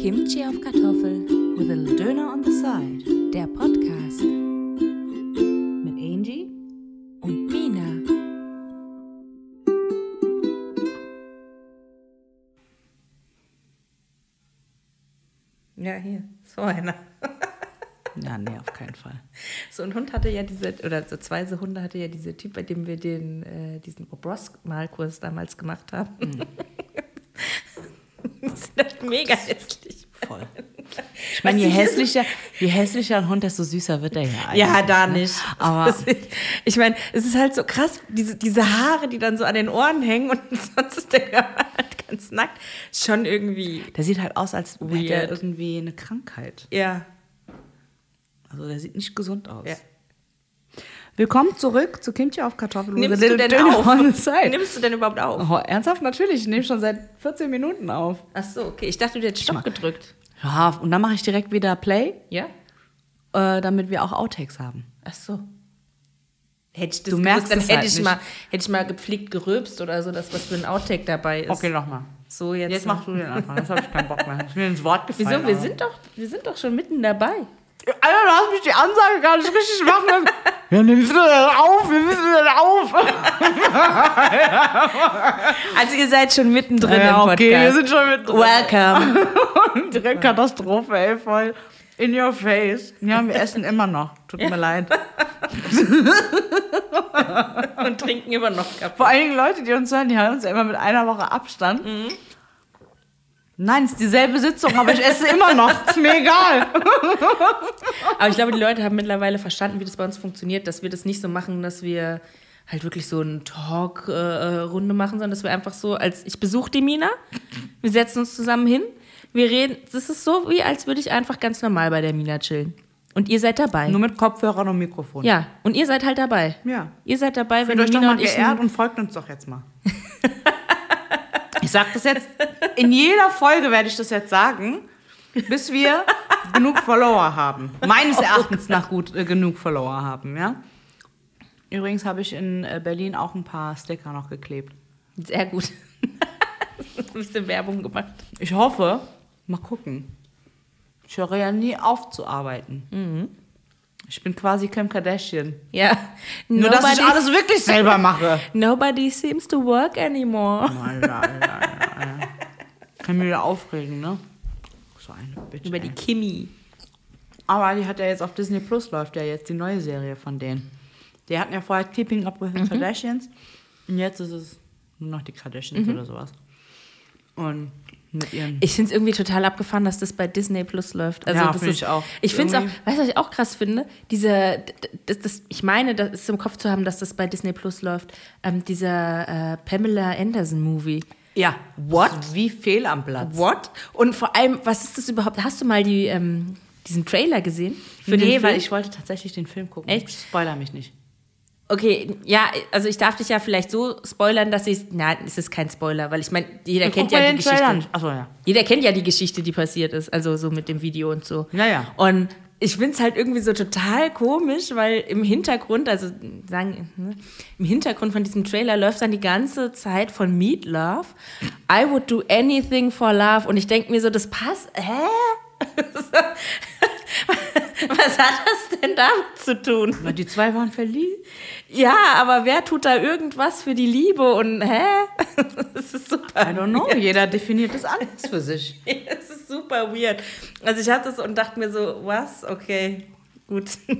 Kimchi auf Kartoffel, With a little Döner on the side. der Podcast Mit Angie. und Mina. Ja, hier, so einer. Ja, nee, auf keinen Fall. So ein Hund hatte ja diese, oder so zwei so Hunde hatte ja dieser Typ, bei dem wir den, äh, diesen Bob Ross-Malkurs damals gemacht haben. Mhm. Sind halt mega hässlich. Ich meine, je hässlicher, je hässlicher ein Hund, desto süßer wird er ja eigentlich. Ja, da ne? nicht. Aber ich meine, es ist halt so krass, diese, diese Haare, die dann so an den Ohren hängen und sonst ist der Körper halt ganz nackt. Schon irgendwie, der sieht halt aus, als hätte er irgendwie eine Krankheit. ja. Also der sieht nicht gesund aus. Ja. Willkommen zurück zu Kimchi auf Kartoffeln. with Nimmst du denn auf? Nimmst du denn überhaupt auf? Oh, ernsthaft? Natürlich. Ich nehme schon seit 14 Minuten auf. Ach so, okay. Ich dachte, du hättest Stopp gedrückt. Ja, und dann mache ich direkt wieder Play, Ja? äh, damit wir auch Outtakes haben. Ach so. Hätte ich das Du merkst gewusst, dann es hätte, halt ich nicht. mal, hätte ich mal gepflegt gerülpst oder so, dass was für ein Outtake dabei ist. nochmal. So, jetzt. Jetzt machst du den einfach. Jetzt habe ich keinen Bock mehr. Ich bin ins Wort gefallen. Wieso? Wir aber- sind, doch, wir sind doch schon mitten dabei. Alter, du hast mich die Ansage gar nicht richtig machen. ja, nimmst du denn auf? Wir müssen denn auf? Also ihr seid schon mittendrin ja, im Podcast. okay, wir sind schon mit drin. Welcome. Direkt Katastrophe, ey, voll. In your face. Ja, wir essen immer noch. Tut mir leid. Und trinken immer noch Kaffee. Vor allen Dingen Leute, die uns hören, die hören uns ja immer mit einer Woche Abstand. Nein, es ist dieselbe Sitzung, aber ich esse immer noch. Ist mir egal. Aber ich glaube, die Leute haben mittlerweile verstanden, wie das bei uns funktioniert, dass wir das nicht so machen, dass wir halt wirklich so eine Talk-Runde machen, sondern dass wir einfach so, als ich besuche die Mina, wir setzen uns zusammen hin, wir reden, das ist so, wie als würde ich einfach ganz normal bei der Mina chillen. Und ihr seid dabei. Nur mit Kopfhörern und Mikrofon. ja, und ihr seid halt dabei. Ja. Ihr seid dabei, wenn Fühlt euch die doch Mina mal und ich... geehrt und folgt uns doch jetzt mal. Ich sag das jetzt, in jeder Folge werde ich das jetzt sagen, bis wir genug Follower haben. Meines Erachtens nach gut äh, genug Follower haben, ja. Übrigens habe ich in äh, Berlin auch ein paar Sticker noch geklebt. Sehr gut. ein bisschen Werbung gemacht. Ich hoffe, mal gucken. Ich höre ja nie auf zu arbeiten. Ich bin quasi Kim Kardashian. Ja. Nur, dass ich alles wirklich selber mache. Nobody seems to work anymore. Alter, Alter, Alter. Kann mich wieder aufregen, ne? So eine Bitch. Über die ey. Kimi. Aber die hat ja jetzt auf Disney Plus läuft ja jetzt die neue Serie von denen. Die hatten ja vorher Keeping Up with the Kardashians. Und jetzt ist es nur noch die Kardashians oder sowas. Und mit ihren. Ich finde es irgendwie total abgefahren, dass das bei Disney Plus läuft. Also Ja, das find ist, ich auch. Ich finde es auch, weißt du, was ich auch krass finde? Diese, das, das, ich meine, das ist im Kopf zu haben, dass das bei Disney Plus läuft. Ähm, dieser äh, Pamela Anderson Movie. ja, What? Wie fehl am Platz. What? Und vor allem, was ist das überhaupt? Hast du mal die, ähm, diesen Trailer gesehen? Für nee, weil ich wollte tatsächlich den Film gucken. Echt? Spoiler mich nicht. Okay, ja, also ich darf dich ja vielleicht so spoilern, dass ich. Nein, es ist kein Spoiler, weil ich meine, jeder kennt ja die Geschichte. Achso, ja. Jeder kennt ja die Geschichte, die passiert ist, also so mit dem Video und so. Ja, ja. Und ich finde es halt irgendwie so total komisch, weil im Hintergrund, also sagen, ne, im Hintergrund von diesem Trailer läuft dann die ganze Zeit von Meat Love. I would do anything for love. Und ich denke mir so, das passt. Hä? Was hat das denn damit zu tun? Na, die zwei waren verliebt. Ja, aber wer tut da irgendwas für die Liebe und hä? Das ist super. I don't know. Jeder definiert es anders für sich. Es ist super weird. Also ich hatte es und dachte mir so, was? Okay, gut.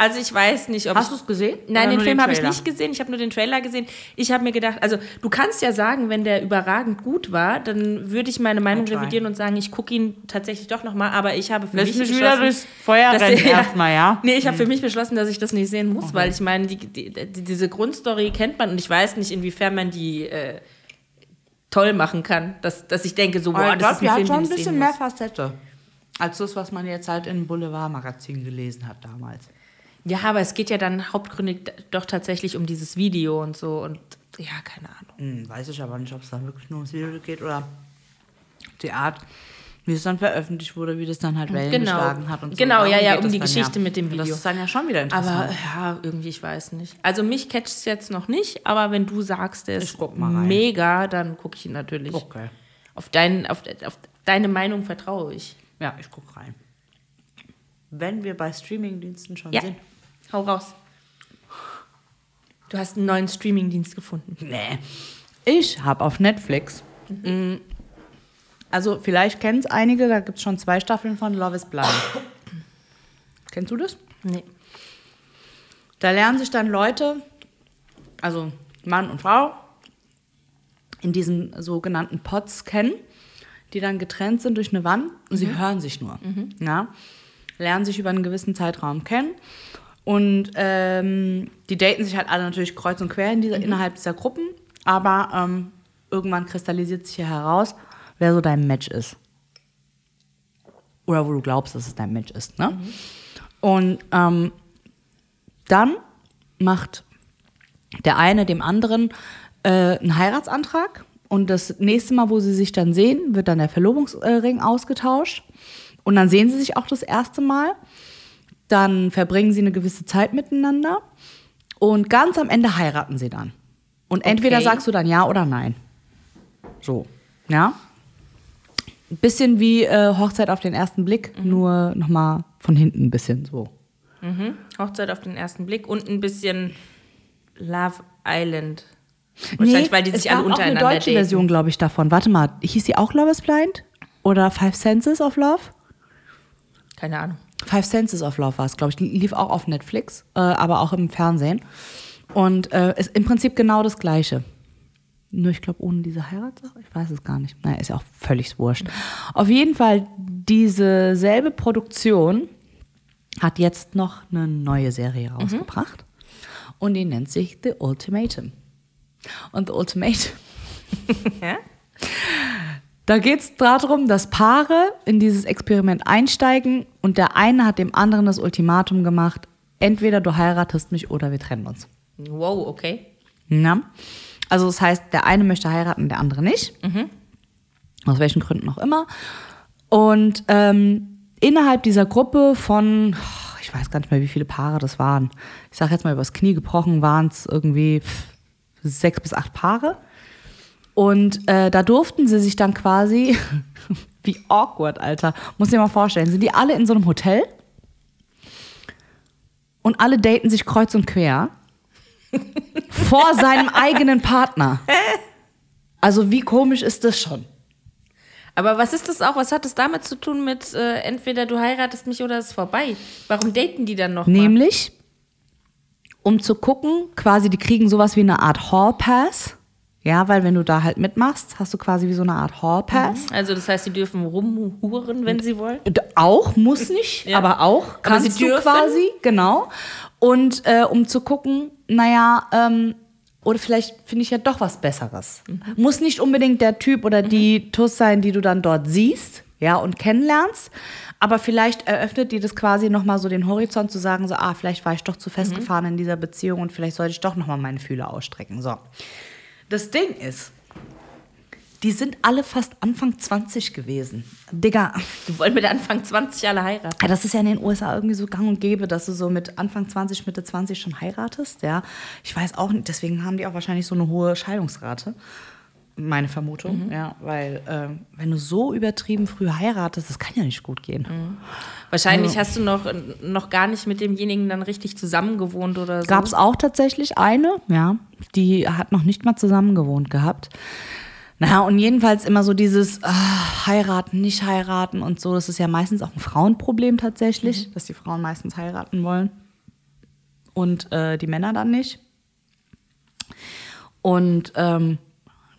Also ich weiß nicht, ob Hast ich, du es gesehen? Nein, den Film habe ich nicht gesehen. Ich habe nur den Trailer gesehen. Ich habe mir gedacht, also du kannst ja sagen, wenn der überragend gut war, dann würde ich meine Meinung revidieren und sagen, ich gucke ihn tatsächlich doch nochmal. Aber ich habe für Lass mich, mich beschlossen, wieder durchs Feuer dass- rennen erstmal, ja? Nee, ich habe für mich beschlossen, dass ich das nicht sehen muss, weil ich meine, die, die, die, diese Grundstory kennt man und ich weiß nicht, inwiefern man die äh, toll machen kann. Dass, dass ich denke, so, boah, ich das glaube, ist ein die hat Film, schon den ein bisschen mehr. Facette. Als das, was man jetzt halt in Boulevardmagazin gelesen hat damals. Ja, aber es geht ja dann hauptgründig doch tatsächlich um dieses Video und so und ja, keine Ahnung. Hm, weiß ich aber nicht, ob es dann wirklich nur ums Video geht oder die Art, wie es dann veröffentlicht wurde, wie das dann halt Wellen Genau. geschlagen hat und so. Genau, ja, Darum ja, geht um die Geschichte mit dem Video. Das ist dann ja schon wieder Aber interessant. ja, irgendwie, ich weiß nicht. Also mich catcht es jetzt noch nicht, aber wenn du sagst, der ist mega, dann gucke ich ihn natürlich. okay. Auf deinen, auf, auf, Deine Meinung vertraue ich. Ja, ich guck rein. Wenn wir bei Streamingdiensten schon Ja, sind. Hau raus. Du hast einen neuen Streamingdienst gefunden. Nee. Ich habe auf Netflix. mm, Also, vielleicht kennen es einige, da gibt es schon zwei Staffeln von Love is Blind. Kennst du das? Nee. Da lernen sich dann Leute, also Mann und Frau, in diesen sogenannten Pots kennen, die dann getrennt sind durch eine Wand und sie hören sich nur. Ja? Lernen sich über einen gewissen Zeitraum kennen. Und ähm, die daten sich halt alle natürlich kreuz und quer in dieser, innerhalb dieser Gruppen. Aber ähm, irgendwann kristallisiert sich hier heraus, wer so dein Match ist. Oder wo du glaubst, dass es dein Match ist. Ne? Und ähm, dann macht der eine dem anderen äh, einen Heiratsantrag und das nächste Mal, wo sie sich dann sehen, wird dann der Verlobungsring ausgetauscht und dann sehen sie sich auch das erste Mal. Dann verbringen sie eine gewisse Zeit miteinander und ganz am Ende heiraten sie dann. Und entweder Okay. sagst du dann ja oder nein. So, ja. Ein bisschen wie äh, Hochzeit auf den ersten Blick, nur nochmal von hinten ein bisschen so. Hochzeit auf den ersten Blick und ein bisschen Love Island. Wahrscheinlich, weil die sich es alle gab auch untereinander eine deutsche daten. Version, glaube ich, davon. Warte mal, hieß sie auch Love is Blind? Oder Five Senses of Love? Keine Ahnung. Five Senses of Love war es, glaube ich. Die lief auch auf Netflix, äh, aber auch im Fernsehen. Und äh, ist im Prinzip genau das Gleiche. Nur ich glaube, ohne diese Heiratssache, ich weiß es gar nicht. Naja, ist ja auch völlig wurscht. Auf jeden Fall, diese selbe Produktion hat jetzt noch eine neue Serie rausgebracht. Und die nennt sich The Ultimatum. Und The Ultimatum Ja? Da geht es darum, dass Paare in dieses Experiment einsteigen und der eine hat dem anderen das Ultimatum gemacht, entweder du heiratest mich oder wir trennen uns. Wow, okay. Ja? Also das heißt, der eine möchte heiraten, der andere nicht. Aus welchen Gründen auch immer. Und ähm, innerhalb dieser Gruppe von, ich weiß gar nicht mehr, wie viele Paare das waren. Ich sage jetzt mal übers Knie gebrochen, waren es irgendwie sechs bis acht Paare. Und äh, da durften sie sich dann quasi, wie awkward, Alter, muss ich dir mal vorstellen, sind die alle in so einem Hotel und alle daten sich kreuz und quer vor seinem eigenen Partner. Also wie komisch ist das schon? Aber was ist das auch? Was hat das damit zu tun mit äh, entweder du heiratest mich oder es ist vorbei? Warum daten die dann noch mal? Nämlich, um zu gucken, quasi, die kriegen sowas wie eine Art Hall Pass. Ja, weil wenn du da halt mitmachst, hast du quasi wie so eine Art Hall Pass. Also das heißt, sie dürfen rumhuren, wenn sie wollen? Auch, muss nicht, Ja. aber auch kannst sie du dürfen? quasi, genau. Und äh, um zu gucken, naja, ähm, oder vielleicht finde ich ja doch was Besseres. Mhm. Muss nicht unbedingt der Typ oder die Tuss sein, die du dann dort siehst, ja, und kennenlernst. Aber vielleicht eröffnet dir das quasi nochmal so den Horizont zu sagen, so, ah, vielleicht war ich doch zu Mhm. festgefahren in dieser Beziehung und vielleicht sollte ich doch nochmal meine Fühler ausstrecken. So. Das Ding ist, die sind alle fast Anfang 20 gewesen. Digga, Die wollen mit Anfang 20 alle heiraten. ja, das ist ja in den USA irgendwie so gang und gäbe, dass du so mit Anfang 20, Mitte 20 schon heiratest, ja. Ich weiß auch nicht, deswegen haben die auch wahrscheinlich so eine hohe Scheidungsrate. Meine Vermutung, ja, weil ähm, wenn du so übertrieben früh heiratest, das kann ja nicht gut gehen. Wahrscheinlich hast du noch, noch gar nicht mit demjenigen dann richtig zusammengewohnt oder so. Gab es auch tatsächlich eine, ja, die hat noch nicht mal zusammen gewohnt gehabt. Naja, und jedenfalls immer so dieses ah, heiraten, nicht heiraten und so. Das ist ja meistens auch ein Frauenproblem tatsächlich, dass die Frauen meistens heiraten wollen und äh, die Männer dann nicht. Und ähm,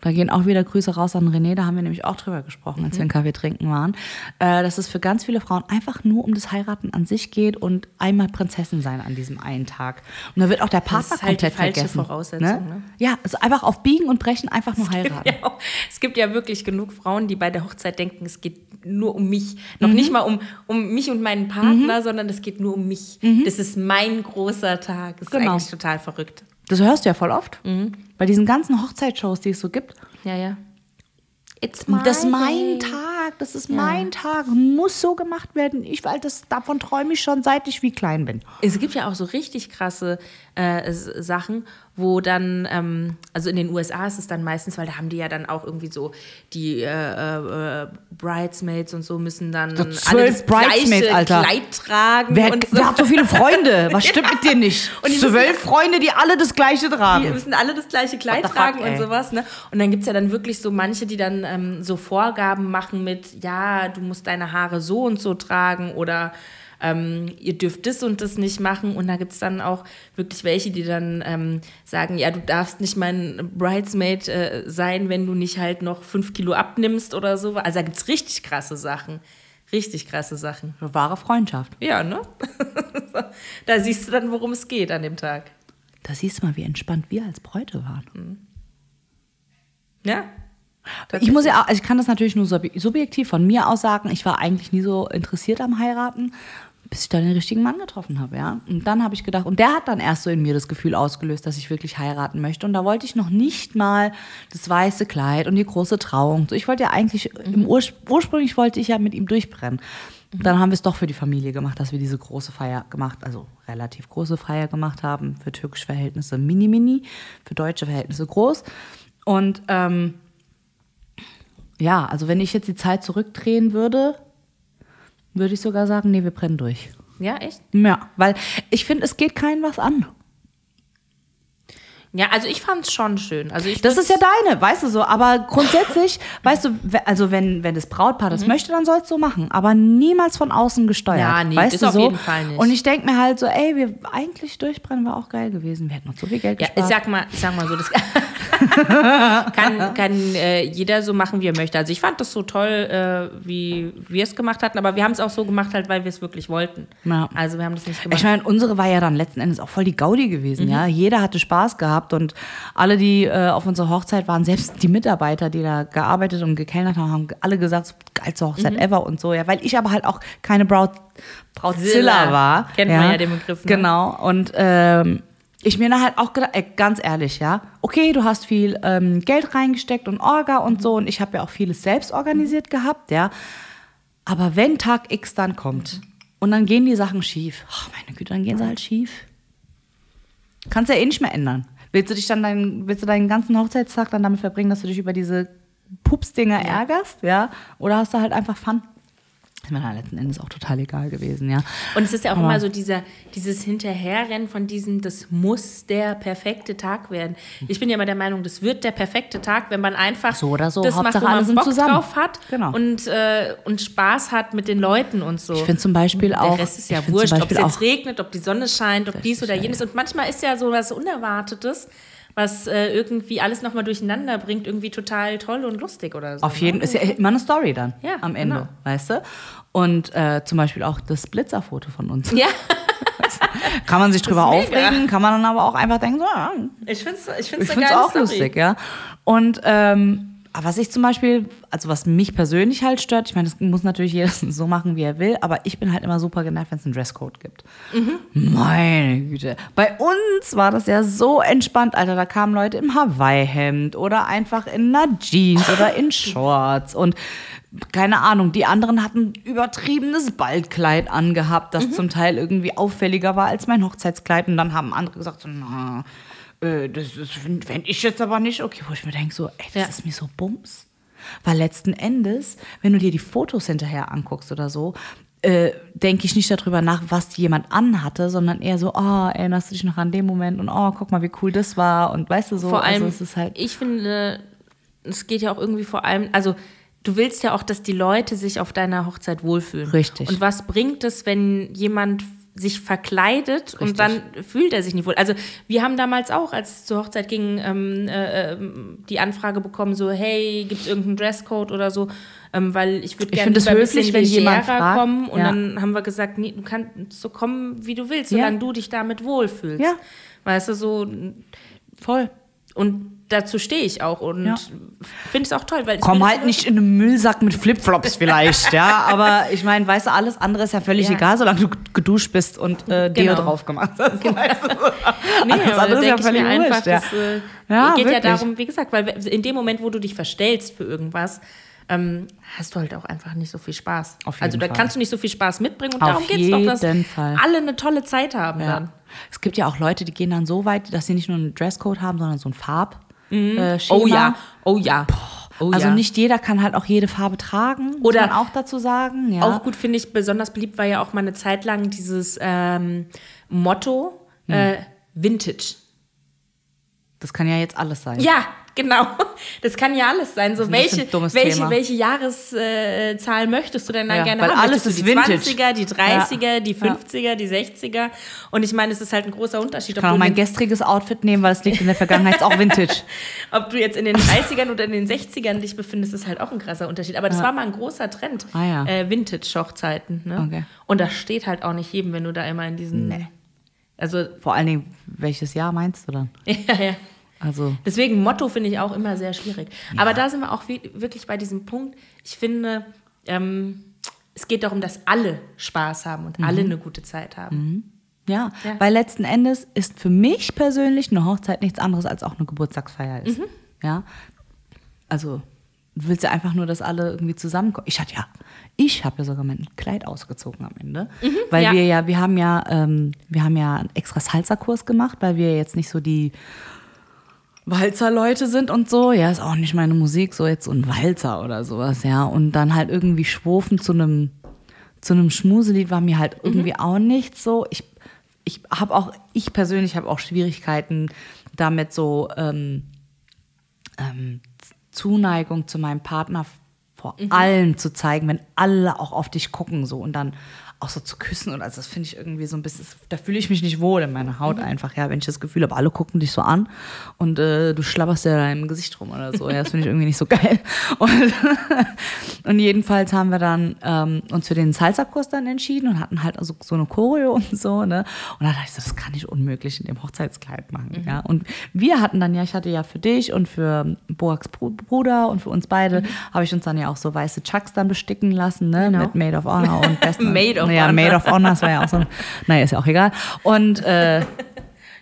da gehen auch wieder Grüße raus an René, da haben wir nämlich auch drüber gesprochen, als wir einen Kaffee trinken waren, äh, dass es für ganz viele Frauen einfach nur um das Heiraten an sich geht und einmal Prinzessin sein an diesem einen Tag. Und da wird auch der Partner ist halt die komplett falsche vergessen. Voraussetzung, ne? Ja, also einfach auf Biegen und Brechen einfach nur heiraten. Ja, auch- es gibt ja wirklich genug Frauen, die bei der Hochzeit denken, es geht nur um mich. Noch Mhm. nicht mal um, um mich und meinen Partner, sondern es geht nur um mich. Das ist mein großer Tag. Das ist Mhm. Genau. eigentlich total verrückt. Das hörst du ja voll oft. Mhm. Bei diesen ganzen Hochzeitsshows, die es so gibt. Ja, ja. It's my das ist mein day. Tag das ist mein Tag, muss so gemacht werden. Ich, weil das, davon träume ich schon, seit ich wie klein bin. Es gibt ja auch so richtig krasse äh, Sachen, wo dann, ähm, also in den USA ist es dann meistens, weil da haben die ja dann auch irgendwie so die äh, äh, Bridesmaids und so müssen dann alle zwölf das Bridesmaids, gleiche Alter. Kleid tragen Wer, und so. wer hat so viele Freunde? Was stimmt mit dir nicht? Und die Zwölf Freunde, die alle das Gleiche Die tragen. müssen alle das gleiche Kleid the tragen fuck, und ey. sowas. Ne? Und dann gibt es ja dann wirklich so manche, die dann ähm, so Vorgaben machen mit, ja, du musst deine Haare so und so tragen oder ähm, ihr dürft das und das nicht machen. Und da gibt es dann auch wirklich welche, die dann ähm, sagen, ja, du darfst nicht mein Bridesmaid äh, sein, wenn du nicht halt noch fünf Kilo abnimmst oder so. Also da gibt es richtig krasse Sachen. Richtig krasse Sachen. Wahre Freundschaft. Ja, ne? da siehst du dann, worum es geht an dem Tag. Da siehst du mal, wie entspannt wir als Bräute waren. Ja. Ich muss ja auch, also ich kann das natürlich nur sub- subjektiv von mir aus sagen, ich war eigentlich nie so interessiert am Heiraten, bis ich dann den richtigen Mann getroffen habe, ja. Und dann habe ich gedacht, und der hat dann erst so in mir das Gefühl ausgelöst, dass ich wirklich heiraten möchte. Und da wollte ich noch nicht mal das weiße Kleid und die große Trauung. So, ich wollte ja eigentlich, im Urspr ursprünglich wollte ich ja mit ihm durchbrennen. Dann haben wir es doch für die Familie gemacht, dass wir diese große Feier gemacht, also relativ große Feier gemacht haben. Für türkische Verhältnisse mini, mini, für deutsche Verhältnisse groß. Und ähm, ja, also wenn ich jetzt die Zeit zurückdrehen würde, würde ich sogar sagen, nee, wir brennen durch. Ja, echt? Ja, weil ich finde, es geht keinem was an. Ja, also ich fand es schon schön. Also ich Das ist ja deine, weißt du so. Aber grundsätzlich, weißt du, also wenn, wenn das Brautpaar das möchte, dann soll es so machen. Aber niemals von außen gesteuert. Mhm. Ja, nee, weißt das du auf so? jeden Fall nicht. Und ich denke mir halt so, ey, wir eigentlich durchbrennen war auch geil gewesen. Wir hätten uns so viel Geld Ja, gespart. ich sag mal, ich sag mal so, das kann, kann äh, jeder so machen, wie er möchte. Also ich fand das so toll, äh, wie wir es gemacht hatten, aber wir haben es auch so gemacht, halt, weil wir es wirklich wollten. Ja. Also wir haben das nicht gemacht. Ich meine, unsere war ja dann letzten Endes auch voll die Gaudi gewesen, Mhm. ja. Jeder hatte Spaß gehabt und alle, die äh, auf unserer Hochzeit waren, selbst die Mitarbeiter, die da gearbeitet und gekellnert haben, haben alle gesagt, so, geilste Hochzeit Mhm. ever und so, ja. Weil ich aber halt auch keine Braut, Brautzilla Zilla. war. Kennt man ja den Begriff, ne? Genau. Und ähm, ich mir dann halt auch gedacht, ey, ganz ehrlich, ja, okay, du hast viel ähm, Geld reingesteckt und Orga und so und ich habe ja auch vieles selbst organisiert gehabt, ja. Aber wenn Tag X dann kommt und dann gehen die Sachen schief, ach meine Güte, dann gehen sie halt schief. Kannst ja eh nicht mehr ändern. Willst du dich dann deinen, willst du deinen ganzen Hochzeitstag dann damit verbringen, dass du dich über diese Pupsdinger ärgerst, ja? Oder hast du halt einfach Fun? Ist mir dann letzten Endes auch total egal gewesen, ja. Und es ist ja auch Aber- immer so dieser, dieses Hinterherrennen von diesem, das muss der perfekte Tag werden. Ich bin ja immer der Meinung, das wird der perfekte Tag, wenn man einfach So oder so, das macht, Hauptsache wo man Bock zusammen. drauf hat Genau. und, äh, und Spaß hat mit den Leuten und so. Ich finde zum Beispiel auch. Der Rest ist ja wurscht, ob es jetzt regnet, ob die Sonne scheint, ob dies oder jenes. Und manchmal ist ja so was Unerwartetes, was äh, irgendwie alles nochmal durcheinander bringt, irgendwie total toll und lustig oder so. Auf jeden ist ja immer eine Story dann Ja, am Ende, genau. weißt du? Und äh, zum Beispiel auch das Blitzerfoto von uns. Ja, Kann man sich drüber aufregen, kann man dann aber auch einfach denken, so, ja, ich finde es ich Ich find's es geile auch lustig, ja. Und ähm, aber was ich zum Beispiel, also was mich persönlich halt stört, ich meine, das muss natürlich jeder so machen, wie er will, aber ich bin halt immer super genervt, wenn es einen Dresscode gibt. Meine Güte. Bei uns war das ja so entspannt, Alter. Da kamen Leute im Hawaii-Hemd oder einfach in einer Jeans oder in Shorts und keine Ahnung, die anderen hatten übertriebenes Ballkleid angehabt, das zum Teil irgendwie auffälliger war als mein Hochzeitskleid. Und dann haben andere gesagt, so, na, äh, das, das fände ich jetzt aber nicht okay. Wo ich mir denke, so, ey, das Ja. ist mir so bums. Weil letzten Endes, wenn du dir die Fotos hinterher anguckst oder so, äh, denke ich nicht darüber nach, was jemand anhatte, sondern eher so, oh, erinnerst du dich noch an den Moment und oh, guck mal, wie cool das war und weißt du so, Vor allem, also es ist halt ich finde, es geht ja auch irgendwie vor allem, also du willst ja auch, dass die Leute sich auf deiner Hochzeit wohlfühlen. Richtig. Und was bringt es, wenn jemand sich verkleidet Richtig. und dann fühlt er sich nicht wohl. Also wir haben damals auch, als es zur Hochzeit ging, ähm, äh, ähm, die Anfrage bekommen, so hey, gibt es irgendeinen Dresscode oder so, ähm, weil ich würde gerne ein bisschen wenn jemand fragt. kommen. Und Ja. dann haben wir gesagt, nee, du kannst so kommen, wie du willst, Ja. solange du dich damit wohlfühlst. Ja. Weißt du, so voll. und dazu stehe ich auch und Ja. finde es auch toll, weil Komm halt nicht in einen Müllsack mit Flipflops vielleicht, ja. Aber ich meine, weißt du, alles andere ist ja völlig Ja. egal, solange du geduscht bist und äh, Deo Genau. drauf gemacht hast. Weißt du? Nee, Alles andere ist ja denke ich völlig mir einfach, wurscht, ja. das äh, Ja, geht ja wirklich. darum, wie gesagt, weil in dem Moment, wo du dich verstellst für irgendwas, ähm, hast du halt auch einfach nicht so viel Spaß. Also da Fall. kannst du nicht so viel Spaß mitbringen und Auf darum geht es doch, dass Fall. alle eine tolle Zeit haben Ja. dann. Es gibt ja auch Leute, die gehen dann so weit, dass sie nicht nur einen Dresscode haben, sondern so ein Farb. Äh, Schema. Oh ja, oh ja. Oh also ja. nicht jeder kann halt auch jede Farbe tragen, muss Oder- man auch dazu sagen. Ja. Auch gut finde ich, besonders beliebt war ja auch mal eine Zeit lang dieses ähm, Motto äh, Vintage. Das kann ja jetzt alles sein. Ja, genau. Das kann ja alles sein. So welche, welche, Thema. welche Jahreszahl möchtest du denn dann Ja, gerne weil haben? alles ist die Vintage. 20er, die 30er, Ja. die 50er, die 60er. Und ich meine, es ist halt ein großer Unterschied, Ich ob kann mein gestriges Outfit nehmen, weil es liegt in der Vergangenheit ist auch Vintage. ob du jetzt in den 30ern oder in den 60ern dich befindest, ist halt auch ein krasser Unterschied. Aber das war mal ein großer Trend. Ah, ja. äh, Vintage-Hochzeiten. Ne? Okay. Und das steht halt auch nicht jedem, wenn du da immer in diesen. Also, Vor allen Dingen, welches Jahr meinst du dann? ja, ja. Also, Deswegen Motto finde ich auch immer sehr schwierig. Aber da sind wir auch wirklich bei diesem Punkt. Ich finde, ähm, es geht darum, dass alle Spaß haben und alle eine gute Zeit haben. ja, Ja. weil letzten Endes ist für mich persönlich eine Hochzeit nichts anderes als auch eine Geburtstagsfeier ist. Ja, also du willst ja einfach nur, dass alle irgendwie zusammenkommen. Ich hatte ja, ich habe ja sogar mein Kleid ausgezogen am Ende, weil ja. wir ja, wir haben ja, ähm, wir haben ja einen extra Salsa-Kurs gemacht, weil wir jetzt nicht so die Walzer-Leute sind und so. Ja, ist auch nicht meine Musik, so jetzt so ein Walzer oder sowas, ja. Und dann halt irgendwie schwufen zu einem zu einem Schmuselied war mir halt irgendwie auch nicht so. Ich, ich habe auch, ich persönlich habe auch Schwierigkeiten damit so ähm, ähm, Zuneigung zu meinem Partner vor allen zu zeigen, wenn alle auch auf dich gucken so und dann auch so zu küssen und also das finde ich irgendwie so ein bisschen, da fühle ich mich nicht wohl in meiner Haut einfach, ja, wenn ich das Gefühl habe, alle gucken dich so an und äh, du schlabberst ja da im Gesicht rum oder so, ja, das finde ich irgendwie nicht so geil. Und, und jedenfalls haben wir dann ähm, uns für den Salsa-Kurs dann entschieden und hatten halt also so eine Choreo und so, ne, und dann dachte ich so, das kann ich unmöglich in dem Hochzeitskleid machen, ja, und wir hatten dann ja, ich hatte ja für dich und für Boaks Bru- Bruder und für uns beide, habe ich uns dann ja auch so weiße Chucks dann besticken lassen, ne, Genau. mit Made of Honor und besten Made of ja, Honor. Made of Honor, das war ja auch so. ein- Naja, ist ja auch egal. Und äh,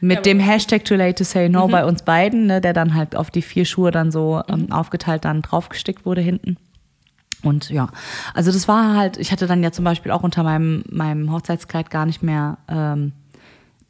mit dem Hashtag Too Late to Say No bei uns beiden, ne, der dann halt auf die vier Schuhe dann so ähm, aufgeteilt dann draufgestickt wurde hinten. Und ja, also das war halt, ich hatte dann ja zum Beispiel auch unter meinem, meinem Hochzeitskleid gar nicht mehr ähm,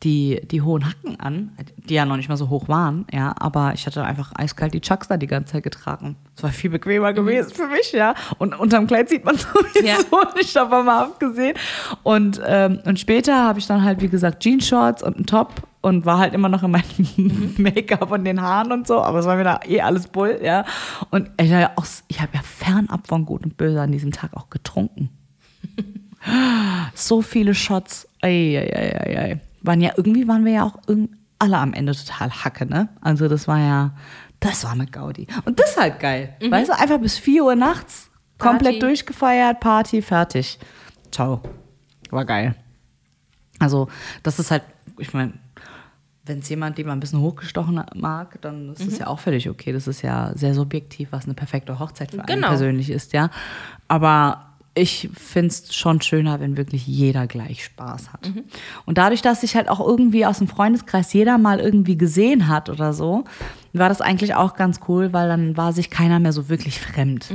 die, die hohen Hacken an, die ja noch nicht mal so hoch waren, ja, aber ich hatte einfach eiskalt die Chucks da die ganze Zeit getragen. Das war viel bequemer gewesen für mich, ja. Und unterm Kleid sieht man sowieso Ja. nicht, aber mal abgesehen. Und, ähm, und später habe ich dann halt, wie gesagt, Jeanshorts und einen Top und war halt immer noch in meinem Make-up und den Haaren und so, aber es war mir da eh alles Bull, ja. Und ich habe ja, auch- ich habe ja fernab von Gut und Böse an diesem Tag auch getrunken. So viele Shots. Ei, ei, ei, ei, ei. Waren ja, irgendwie waren wir ja auch alle am Ende total Hacke, ne? Also das war ja, das war eine Gaudi. Und das ist halt geil. Weißt du, einfach bis 4 Uhr nachts, komplett Party. durchgefeiert, Party, fertig. Ciao. War geil. Also, das ist halt, ich meine, wenn es jemand, den man ein bisschen hochgestochen mag, dann ist das ja auch völlig okay. Das ist ja sehr subjektiv, was eine perfekte Hochzeit für einen Genau. persönlich ist, ja. Aber ich finde es schon schöner, wenn wirklich jeder gleich Spaß hat. Und dadurch, dass sich halt auch irgendwie aus dem Freundeskreis jeder mal irgendwie gesehen hat oder so, war das eigentlich auch ganz cool, weil dann war sich keiner mehr so wirklich fremd.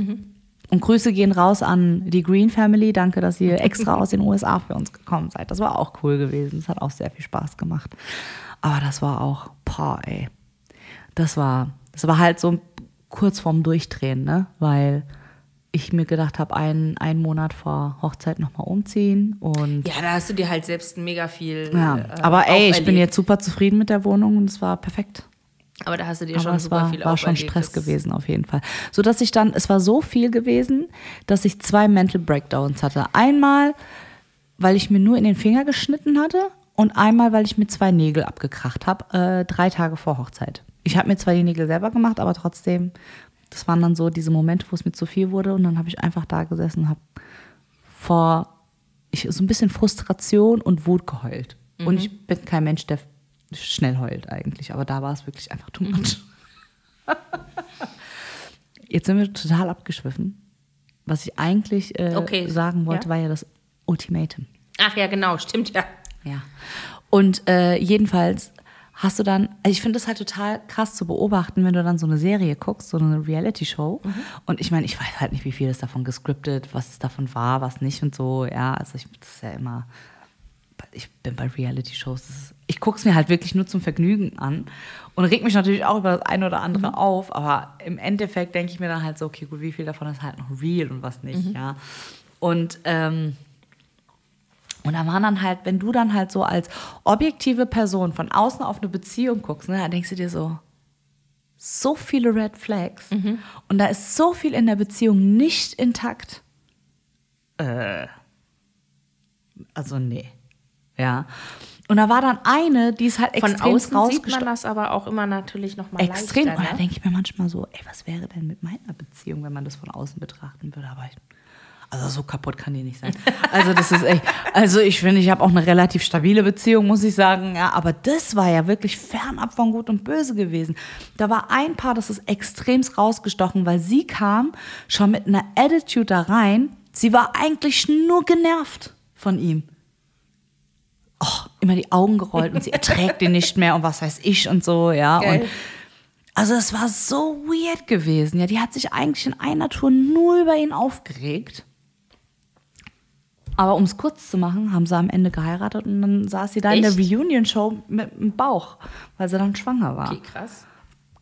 Und Grüße gehen raus an die Green Family. Danke, dass ihr extra aus den USA für uns gekommen seid. Das war auch cool gewesen. Das hat auch sehr viel Spaß gemacht. Aber das war auch, boah, ey. Das war, das war halt so kurz vorm Durchdrehen, ne? Weil ich mir gedacht habe, einen, einen Monat vor Hochzeit nochmal umziehen. Und Ja, da hast du dir halt selbst mega viel. ja, äh, aber ey, ich bin jetzt super zufrieden mit der Wohnung und es war perfekt. Aber da hast du dir Aber schon super war, viel war schon. Stress Das- gewesen auf jeden Fall. So dass ich dann, es war so viel gewesen, dass ich zwei Mental Breakdowns hatte. Einmal, weil ich mir nur in den Finger geschnitten hatte und einmal, weil ich mir zwei Nägel abgekracht habe, äh, drei Tage vor Hochzeit. Ich habe mir zwar die Nägel selber gemacht, aber trotzdem, das waren dann so diese Momente, wo es mir zu viel wurde und dann habe ich einfach da gesessen und habe vor ich, so ein bisschen Frustration und Wut geheult. Und ich bin kein Mensch, der schnell heult eigentlich, aber da war es wirklich einfach too much. Jetzt sind wir total abgeschwiffen. Was ich eigentlich äh, Okay, sagen wollte, ja. war ja das Ultimatum. Ach ja, genau, stimmt ja. Ja. Und äh, jedenfalls hast du dann, also ich finde es halt total krass zu beobachten, wenn du dann so eine Serie guckst, so eine Reality-Show. Mhm. Und ich meine, ich weiß halt nicht, wie viel ist davon gescriptet, was es davon war, was nicht und so. Ja, also ich, das ist ja immer, ich bin bei Reality-Shows, das ich gucke es mir halt wirklich nur zum Vergnügen an und reg mich natürlich auch über das eine oder andere Mhm. auf, aber im Endeffekt denke ich mir dann halt so, okay, gut, wie viel davon ist halt noch real und was nicht, Mhm. ja. Und, ähm, und da waren dann halt, wenn du dann halt so als objektive Person von außen auf eine Beziehung guckst, ne, dann denkst du dir so, so viele Red Flags und da ist so viel in der Beziehung nicht intakt. Äh, also nee. Ja. Und da war dann eine, die ist halt Von extrem außen sieht man das aber auch immer natürlich noch mal Extrem. leichter. Und da Ne? denke ich mir manchmal so, ey, was wäre denn mit meiner Beziehung, wenn man das von außen betrachten würde? Aber ich, also so kaputt kann die nicht sein. Also das ist echt, also ich finde, ich habe auch eine relativ stabile Beziehung, muss ich sagen. Ja, aber das war ja wirklich fernab von Gut und Böse gewesen. Da war ein Paar, das ist extremst rausgestochen, weil sie kam schon mit einer Attitude da rein. Sie war eigentlich nur genervt von ihm oh, immer die Augen gerollt und sie erträgt ihn nicht mehr und was weiß ich und so, ja. Geil. Und also es war so weird gewesen. Ja, die hat sich eigentlich in einer Tour nur über ihn aufgeregt. Aber um es kurz zu machen, haben sie am Ende geheiratet und dann saß sie da in der Echt? Reunion-Show mit dem Bauch, weil sie dann schwanger war. Okay, krass.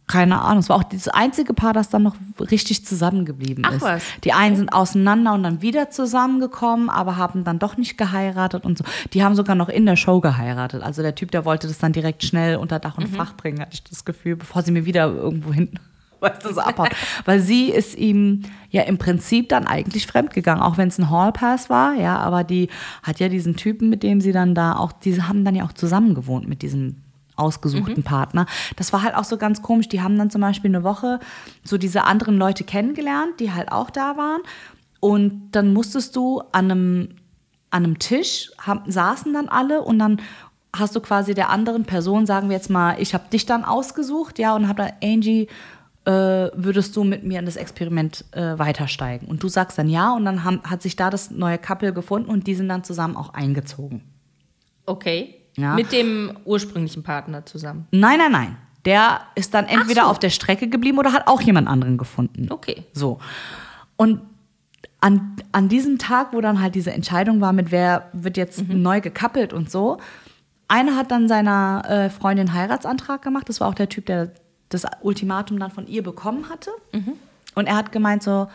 Keine Ahnung. Es war auch das einzige Paar, das dann noch richtig zusammengeblieben Ach ist. was. Die einen sind auseinander und dann wieder zusammengekommen, aber haben dann doch nicht geheiratet und so. Die haben sogar noch in der Show geheiratet. Also der Typ, der wollte das dann direkt schnell unter Dach Mhm. und Fach bringen, hatte ich das Gefühl, bevor sie mir wieder irgendwo hinten weißt du, so abhaut. Weil sie ist ihm ja im Prinzip dann eigentlich fremdgegangen, auch wenn es ein Hallpass war, ja, aber die hat ja diesen Typen, mit dem sie dann da auch, diese haben dann ja auch zusammen gewohnt mit diesem ausgesuchten Partner. Das war halt auch so ganz komisch. Die haben dann zum Beispiel eine Woche so diese anderen Leute kennengelernt, die halt auch da waren. Und dann musstest du an einem, an einem Tisch, haben, saßen dann alle und dann hast du quasi der anderen Person, sagen wir jetzt mal, ich habe dich dann ausgesucht, ja, und habe dann, Angie, äh, würdest du mit mir in das Experiment äh, weitersteigen? Und du sagst dann ja und dann haben, hat sich da das neue Couple gefunden und die sind dann zusammen auch eingezogen. Okay. Ja. Mit dem ursprünglichen Partner zusammen. Nein, nein, nein. Der ist dann entweder so. auf der Strecke geblieben oder hat auch jemand anderen gefunden. Okay. So. Und an, an diesem Tag, wo dann halt diese Entscheidung war, mit wer wird jetzt neu gekappelt und so, einer hat dann seiner äh, Freundin Heiratsantrag gemacht. Das war auch der Typ, der das Ultimatum dann von ihr bekommen hatte. Und er hat gemeint so,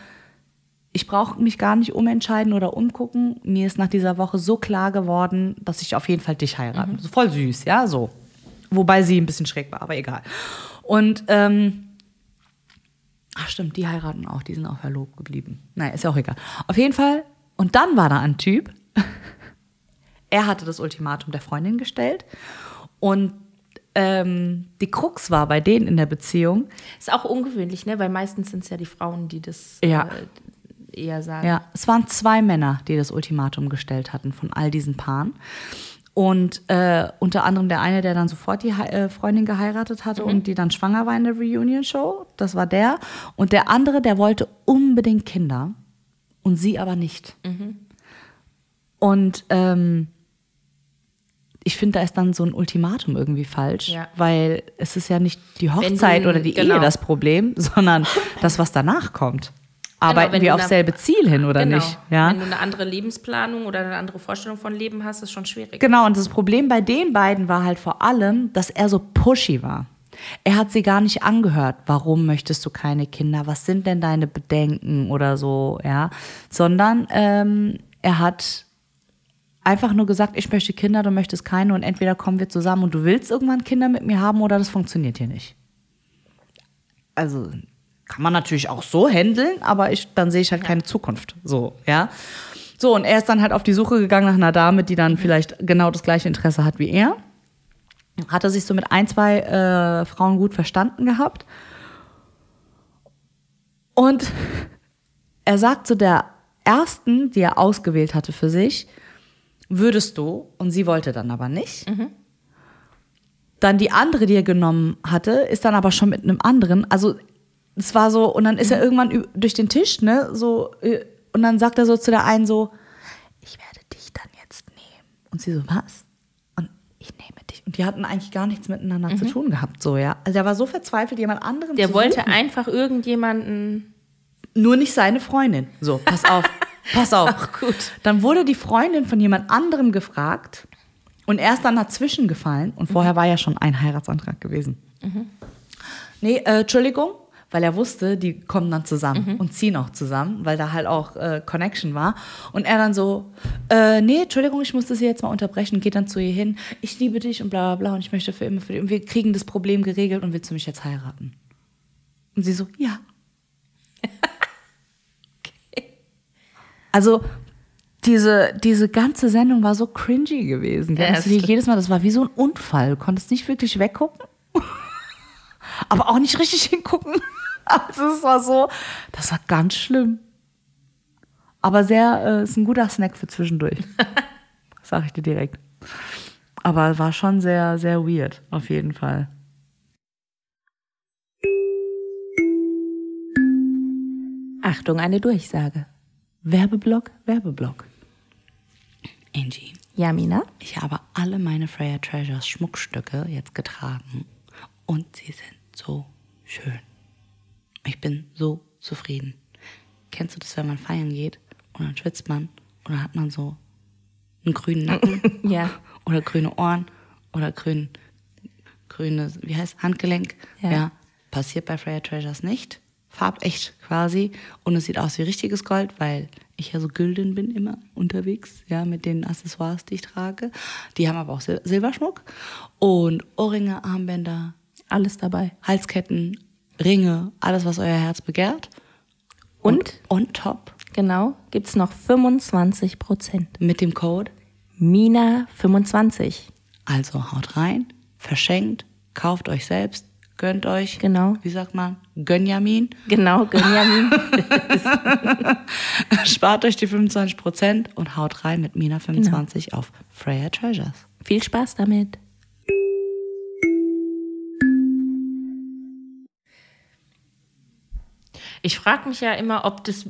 ich brauche mich gar nicht umentscheiden oder umgucken. Mir ist nach dieser Woche so klar geworden, dass ich auf jeden Fall dich heirate. So voll süß, ja, so. Wobei sie ein bisschen schräg war, aber egal. Und, ähm, ach stimmt, die heiraten auch, die sind auch verlobt geblieben. Naja, ist ja auch egal. Auf jeden Fall, und dann war da ein Typ, er hatte das Ultimatum der Freundin gestellt und ähm, die Krux war bei denen in der Beziehung, Ist auch ungewöhnlich, ne? Weil meistens sind es ja die Frauen, die das Ja. äh, eher sagen. Ja, es waren zwei Männer, die das Ultimatum gestellt hatten von all diesen Paaren. Und äh, unter anderem der eine, der dann sofort die äh, Freundin geheiratet hatte und die dann schwanger war in der Reunion-Show. Das war der. Und der andere, der wollte unbedingt Kinder und sie aber nicht. Und ähm, ich finde, da ist dann so ein Ultimatum irgendwie falsch, Ja. weil es ist ja nicht die du Hochzeit n- oder die genau. Ehe das Problem, sondern das, was danach kommt. Arbeiten wenn wir du aufs eine- selbe Ziel hin oder genau. nicht? Ja? Wenn du eine andere Lebensplanung oder eine andere Vorstellung von Leben hast, ist schon schwierig. Genau, und das Problem bei den beiden war halt vor allem, dass er so pushy war. Er hat sie gar nicht angehört. Warum möchtest du keine Kinder? Was sind denn deine Bedenken oder so, ja? Sondern ähm, er hat einfach nur gesagt, ich möchte Kinder, du möchtest keine und entweder kommen wir zusammen und du willst irgendwann Kinder mit mir haben oder das funktioniert hier nicht. Also kann man natürlich auch so handeln, aber ich, dann sehe ich halt keine Zukunft. So, ja. So, und er ist dann halt auf die Suche gegangen nach einer Dame, die dann vielleicht genau das gleiche Interesse hat wie er. Hat er sich so mit ein, zwei äh, Frauen gut verstanden gehabt. Und er sagt zu der ersten, die er ausgewählt hatte für sich, würdest du, und sie wollte dann aber nicht. Dann die andere, die er genommen hatte, ist dann aber schon mit einem anderen. Also es war so, und dann ist er irgendwann durch den Tisch, ne, so, und dann sagt er so zu der einen so, ich werde dich dann jetzt nehmen. Und sie so, was? Und ich nehme dich. Und die hatten eigentlich gar nichts miteinander zu tun gehabt, so, ja. Also der war so verzweifelt, jemand anderen Der zu wollte suchen. einfach irgendjemanden. Nur nicht seine Freundin. So, pass auf. Pass auf. Ach, gut. Dann wurde die Freundin von jemand anderem gefragt und er ist dann dazwischen gefallen und vorher war ja schon ein Heiratsantrag gewesen. Nee, äh, Entschuldigung, weil er wusste, die kommen dann zusammen und ziehen auch zusammen, weil da halt auch äh, Connection war. Und er dann so, äh, nee, Entschuldigung, ich muss das hier jetzt mal unterbrechen, geht dann zu ihr hin, ich liebe dich und bla bla bla und ich möchte für immer für dich und wir kriegen das Problem geregelt und willst du mich jetzt heiraten? Und sie so, ja. Also diese, diese ganze Sendung war so cringy gewesen. Ja, Das das lief stimmt. jedes Mal, das war wie so ein Unfall. Du konntest nicht wirklich weggucken, aber auch nicht richtig hingucken. Also es war so, das war ganz schlimm. Aber sehr, äh, ist ein guter Snack für zwischendurch. Sag ich dir direkt. Aber war schon sehr, sehr weird, auf jeden Fall. Achtung, eine Durchsage. Werbeblock, Werbeblock. Angie. Ja, Mina? Ich habe alle meine Freya Treasures Schmuckstücke jetzt getragen und sie sind so schön. Ich bin so zufrieden. Kennst du das, wenn man feiern geht und dann schwitzt man und dann hat man so einen grünen Nacken Ja. oder grüne Ohren oder grün, grüne, wie heißt Handgelenk? Ja. passiert bei Freya Treasures nicht. Farbecht quasi und es sieht aus wie richtiges Gold, weil ich ja so gülden bin immer unterwegs, ja, mit den Accessoires, die ich trage. Die haben aber auch Sil Silberschmuck und Ohrringe, Armbänder, Alles dabei. Halsketten, Ringe, alles, was euer Herz begehrt. Und, on top genau, gibt es noch 25 Prozent. mit dem Code. Mina 25. Also haut rein, verschenkt, kauft euch selbst, gönnt euch. Genau. Wie sagt man? Gönjamin. Genau, Gönjamin. Spart euch die 25% und haut rein mit Mina 25 auf Freya Treasures. Viel Spaß damit. Ich frage mich ja immer, ob das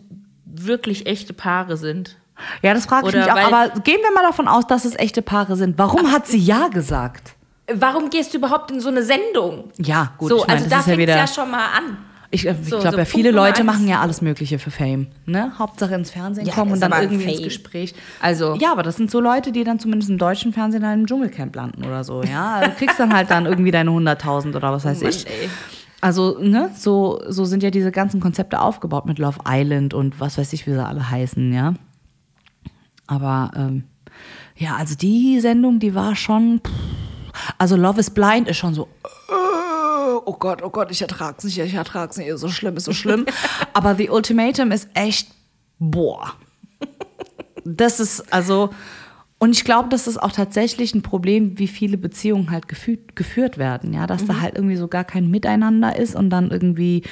wirklich echte Paare sind. Ja, das frage ich Oder mich auch. Aber gehen wir mal davon aus, dass es echte Paare sind. Warum hat sie Ja gesagt? Warum gehst du überhaupt in so eine Sendung? Ja, gut. so, ich meine, also das da ja fängt es wieder. ja schon mal an. ich äh, ich so- glaube so ja, Punkt viele Nummer Leute machen ja alles Mögliche für Fame. Ne? Hauptsache ins Fernsehen Ja, kommen und dann irgendwie ins Fame. Gespräch. Also- Ja, aber das sind so Leute, die dann zumindest im deutschen Fernsehen dann im Dschungelcamp landen oder so. Ja, also du kriegst dann halt dann irgendwie deine 100.000 oder was weiß Mann, ich. ey. Also, ne, so, so sind ja diese ganzen Konzepte aufgebaut mit Love Island und was weiß ich, wie sie alle heißen, ja. Aber, ähm, ja, also die Sendung, die war schon, pff, also Love is Blind ist schon so, oh Gott, oh Gott, ich ertrag's nicht, ich ertrag's nicht, so schlimm, ist so schlimm. Aber The Ultimatum ist echt, boah. Das ist, also, und ich glaube, das ist auch tatsächlich ein Problem, wie viele Beziehungen halt geführt, geführt werden, ja, dass da halt irgendwie so gar kein Miteinander ist und dann irgendwie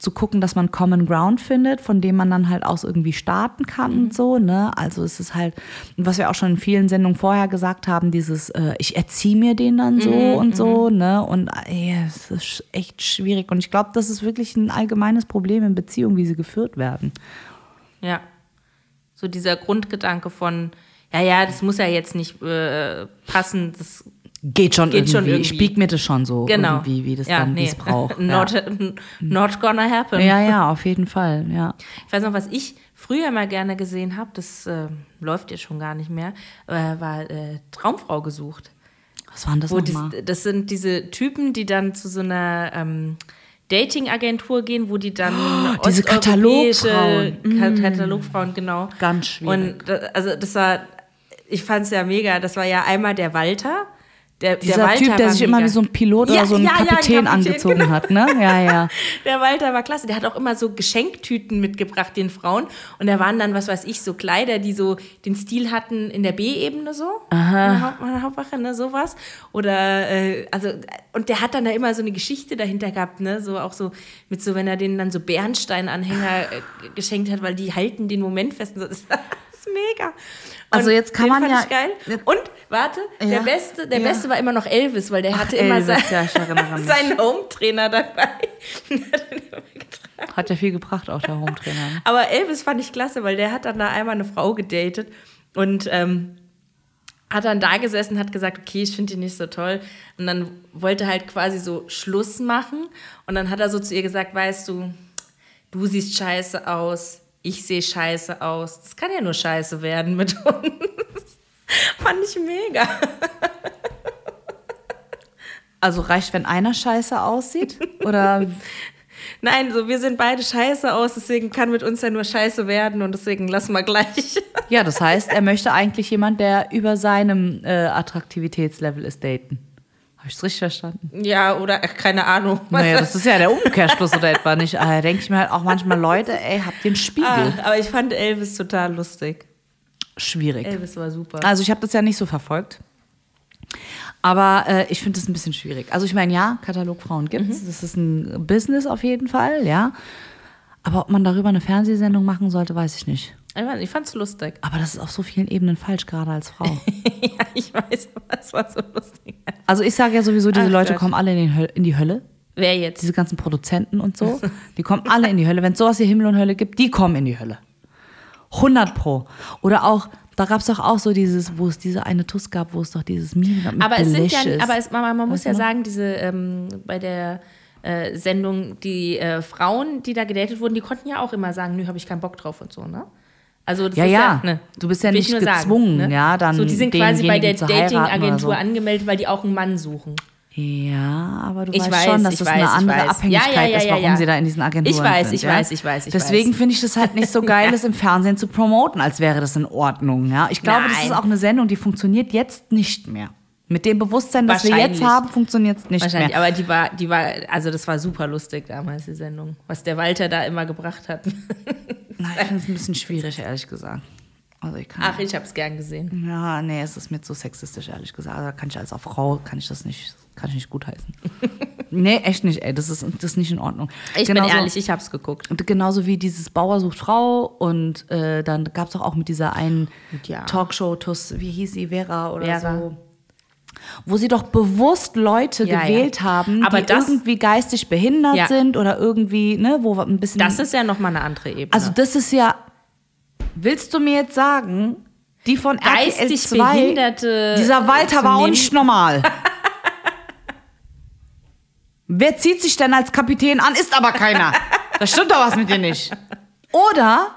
zu gucken, dass man Common Ground findet, von dem man dann halt aus irgendwie starten kann und so, ne? Also es ist halt, was wir auch schon in vielen Sendungen vorher gesagt haben, dieses, äh, ich erziehe mir den dann so und so, ne? Und äh, es ist echt schwierig. Und ich glaube, das ist wirklich ein allgemeines Problem in Beziehungen, wie sie geführt werden. Ja. So dieser Grundgedanke von, ja, ja, das muss ja jetzt nicht äh, passen. Das, Geht schon Geht irgendwie. schon irgendwie. Ich bieg mir das schon so genau. irgendwie, wie das ja, dann nee. dies braucht. not, ja. not gonna happen. ja, ja, auf jeden Fall, ja. Ich weiß noch, was ich früher mal gerne gesehen habe, das äh, läuft jetzt schon gar nicht mehr, äh, war äh, Traumfrau gesucht. Was waren das nochmal? das, das sind diese Typen, die dann zu so einer ähm, Dating-Agentur gehen, wo die dann Oh, diese Katalogfrauen. Ka Katalogfrauen, genau. Ganz schwierig. Und also das war, ich fand es ja mega, das war ja einmal der Walter. Der, Dieser der Typ, der sich immer wie so ein Pilot Ja, oder so ein ja, ja, ein Kapitän, Kapitän, angezogen genau. hat, ne? Ja, ja. Der Walter war klasse. Der hat auch immer so Geschenktüten mitgebracht den Frauen. Und da waren dann, was weiß ich, so Kleider, die so den Stil hatten in der B-Ebene so. Meine, Haupt, meine Hauptwache, ne, sowas. Oder, äh, also, und der hat dann da immer so eine Geschichte dahinter gehabt, ne? So auch so mit so, wenn er denen dann so Bernsteinanhänger äh, geschenkt hat, weil die halten den Moment fest. Und so. Das ist mega. Also jetzt kann man ja-. Und warte, Ja. der Beste, der Ja. Beste war immer noch Elvis, weil der hatte immer Elvis, sein, ja, seinen Home-Trainer dabei. Hat. Hat ja viel gebracht, auch der Hometrainer. ne? Aber Elvis fand ich klasse, weil der hat dann da einmal eine Frau gedatet und ähm, hat dann da gesessen, hat gesagt, okay, ich finde die nicht so toll. Und dann wollte halt quasi so Schluss machen. Und dann hat er so zu ihr gesagt, weißt du, du siehst scheiße aus, ich sehe scheiße aus. Das kann ja nur scheiße werden mit uns. Fand ich mega. Also reicht, wenn einer scheiße aussieht? Oder Nein, so wir sind beide scheiße aus, deswegen kann mit uns ja nur scheiße werden und deswegen lassen wir gleich. ja, das heißt, er möchte eigentlich jemand, der über seinem äh, Attraktivitätslevel ist, daten. Habe ich es richtig verstanden? Ja, oder ach, keine Ahnung. Naja, das ist ja der Umkehrschluss oder etwa nicht. Aber Da denke ich mir halt auch manchmal, Leute, ey, habt ihr einen Spiegel? Ah, aber ich fand Elvis total lustig. Schwierig. Elvis war super. Also ich habe das ja nicht so verfolgt. Aber äh, ich finde das ein bisschen schwierig. Also ich meine, ja, Katalogfrauen gibt es. Das ist ein Business auf jeden Fall, ja. Aber ob man darüber eine Fernsehsendung machen sollte, weiß ich nicht. Ich Ich fand's lustig. Aber das ist auf so vielen Ebenen falsch, gerade als Frau. ja, ich weiß, aber es war so lustig. Also ich sage ja sowieso, diese Ach Leute Gott. kommen alle in, Höl in die Hölle. Wer jetzt? Diese ganzen Produzenten und so, die kommen alle in die Hölle. Wenn es sowas wie Himmel und Hölle gibt, die kommen in die Hölle. 100 pro. Oder auch, da gab es doch auch so dieses, wo es diese eine Tuss gab, wo es doch dieses Meme gab Aber es sind ja, aber es, man, man muss ja noch? sagen, diese ähm, bei der äh, Sendung, die äh, Frauen, die da gedatet wurden, die konnten ja auch immer sagen, nö, habe ich keinen Bock drauf und so, ne? Also das Ja, ist ja. ne, Du bist ja nicht nur sagen, gezwungen, ne? ja, dann So, die sind quasi bei der Dating-Agentur so. angemeldet, weil die auch einen Mann suchen. Ja, aber du Ich weißt weiß, schon, dass das weiß, eine andere. Abhängigkeit Ja, ja, ja, ist, ja, warum ja. sie da in diesen Agenturen Ich weiß, sind. ich ja? weiß, ich weiß, ich Deswegen weiß. finde ich das halt nicht so geil, es im Fernsehen zu promoten, als wäre das in Ordnung. Ja? Ich glaube, das Nein. ist auch eine Sendung, die funktioniert jetzt nicht mehr. Mit dem Bewusstsein, das wir jetzt haben, funktioniert es nicht Wahrscheinlich, mehr. aber die war, die war, also das war super lustig damals, die Sendung, was der Walter da immer gebracht hat. Nein, ich finde es ein bisschen schwierig, ehrlich gesagt. Also ich kann, Ach, ich hab's gern gesehen. ja, nee, es ist mir zu sexistisch, ehrlich gesagt. Also kann ich als Frau, kann ich das nicht, kann ich nicht gutheißen. nee, echt nicht, ey, das ist, das ist nicht in Ordnung. Ich Genauso- bin ehrlich, ich hab's geguckt. Und genauso wie dieses Bauer sucht Frau und äh, dann gab es auch, auch mit dieser einen Ja. Talkshow, Tuss, wie hieß sie, Vera oder Vera. so. Wo sie doch bewusst Leute Ja, gewählt ja. haben, Aber die das- irgendwie geistig behindert Ja. sind oder irgendwie, ne, wo ein bisschen. Das ist ja nochmal eine andere Ebene. also, das ist ja. Willst du mir jetzt sagen, die von Geistig 2, Behinderte dieser Walter war auch nicht normal. Wer zieht sich denn als Kapitän an, ist aber keiner. Da stimmt doch was mit dir nicht. Oder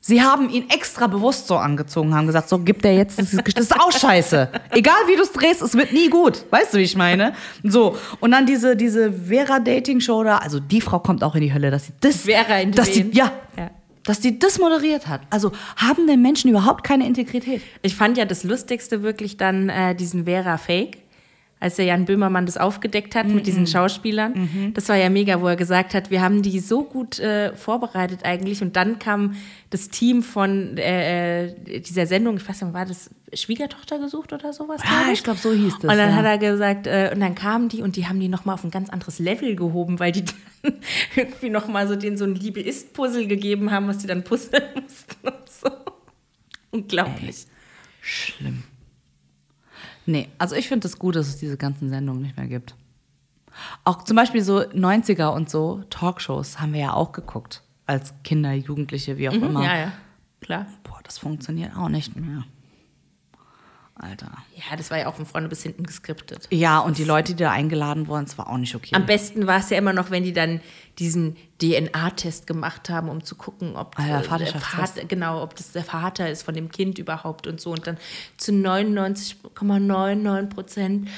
sie haben ihn extra bewusst so angezogen, haben gesagt, so gibt er jetzt, das ist, das ist auch scheiße. Egal wie du es drehst, es wird nie gut. Weißt du, wie ich meine? So, und dann diese, diese Vera-Dating-Show da, also die Frau kommt auch in die Hölle, dass sie das, Vera in dass die, ja, Ja. dass die das moderiert hat. Also haben denn Menschen überhaupt keine Integrität? Ich fand ja das Lustigste wirklich dann äh, diesen Vera Fake, als der Jan Böhmermann das aufgedeckt hat mit diesen Schauspielern. Das war ja mega, wo er gesagt hat, wir haben die so gut äh, vorbereitet eigentlich. Und dann kam das Team von äh, äh, dieser Sendung, ich weiß nicht, war das Schwiegertochter gesucht oder sowas? Ja, glaub ich glaube, so hieß das. Und dann ja. hat er gesagt, äh, und dann kamen die und die haben die nochmal auf ein ganz anderes Level gehoben, weil die dann irgendwie nochmal so denen so ein Liebe-Ist-Puzzle gegeben haben, was die dann puzzeln mussten und so. Unglaublich. Schlimm. Nee, also ich finde es gut, dass es diese ganzen Sendungen nicht mehr gibt. Auch zum Beispiel so 90er und so Talkshows haben wir ja auch geguckt. Als Kinder, Jugendliche, wie auch immer. Ja, ja, klar. Boah, das funktioniert auch nicht mehr. Alter. Ja, das war ja auch von vorne bis hinten geskriptet. Ja, und die Leute, die da eingeladen wurden, das war auch nicht okay. Am besten war es ja immer noch, wenn die dann diesen DNA-Test gemacht haben, um zu gucken, ob Ah ja, äh, der. Vater, genau, ob das der Vater ist von dem Kind überhaupt und so. Und dann zu 99,99 Prozent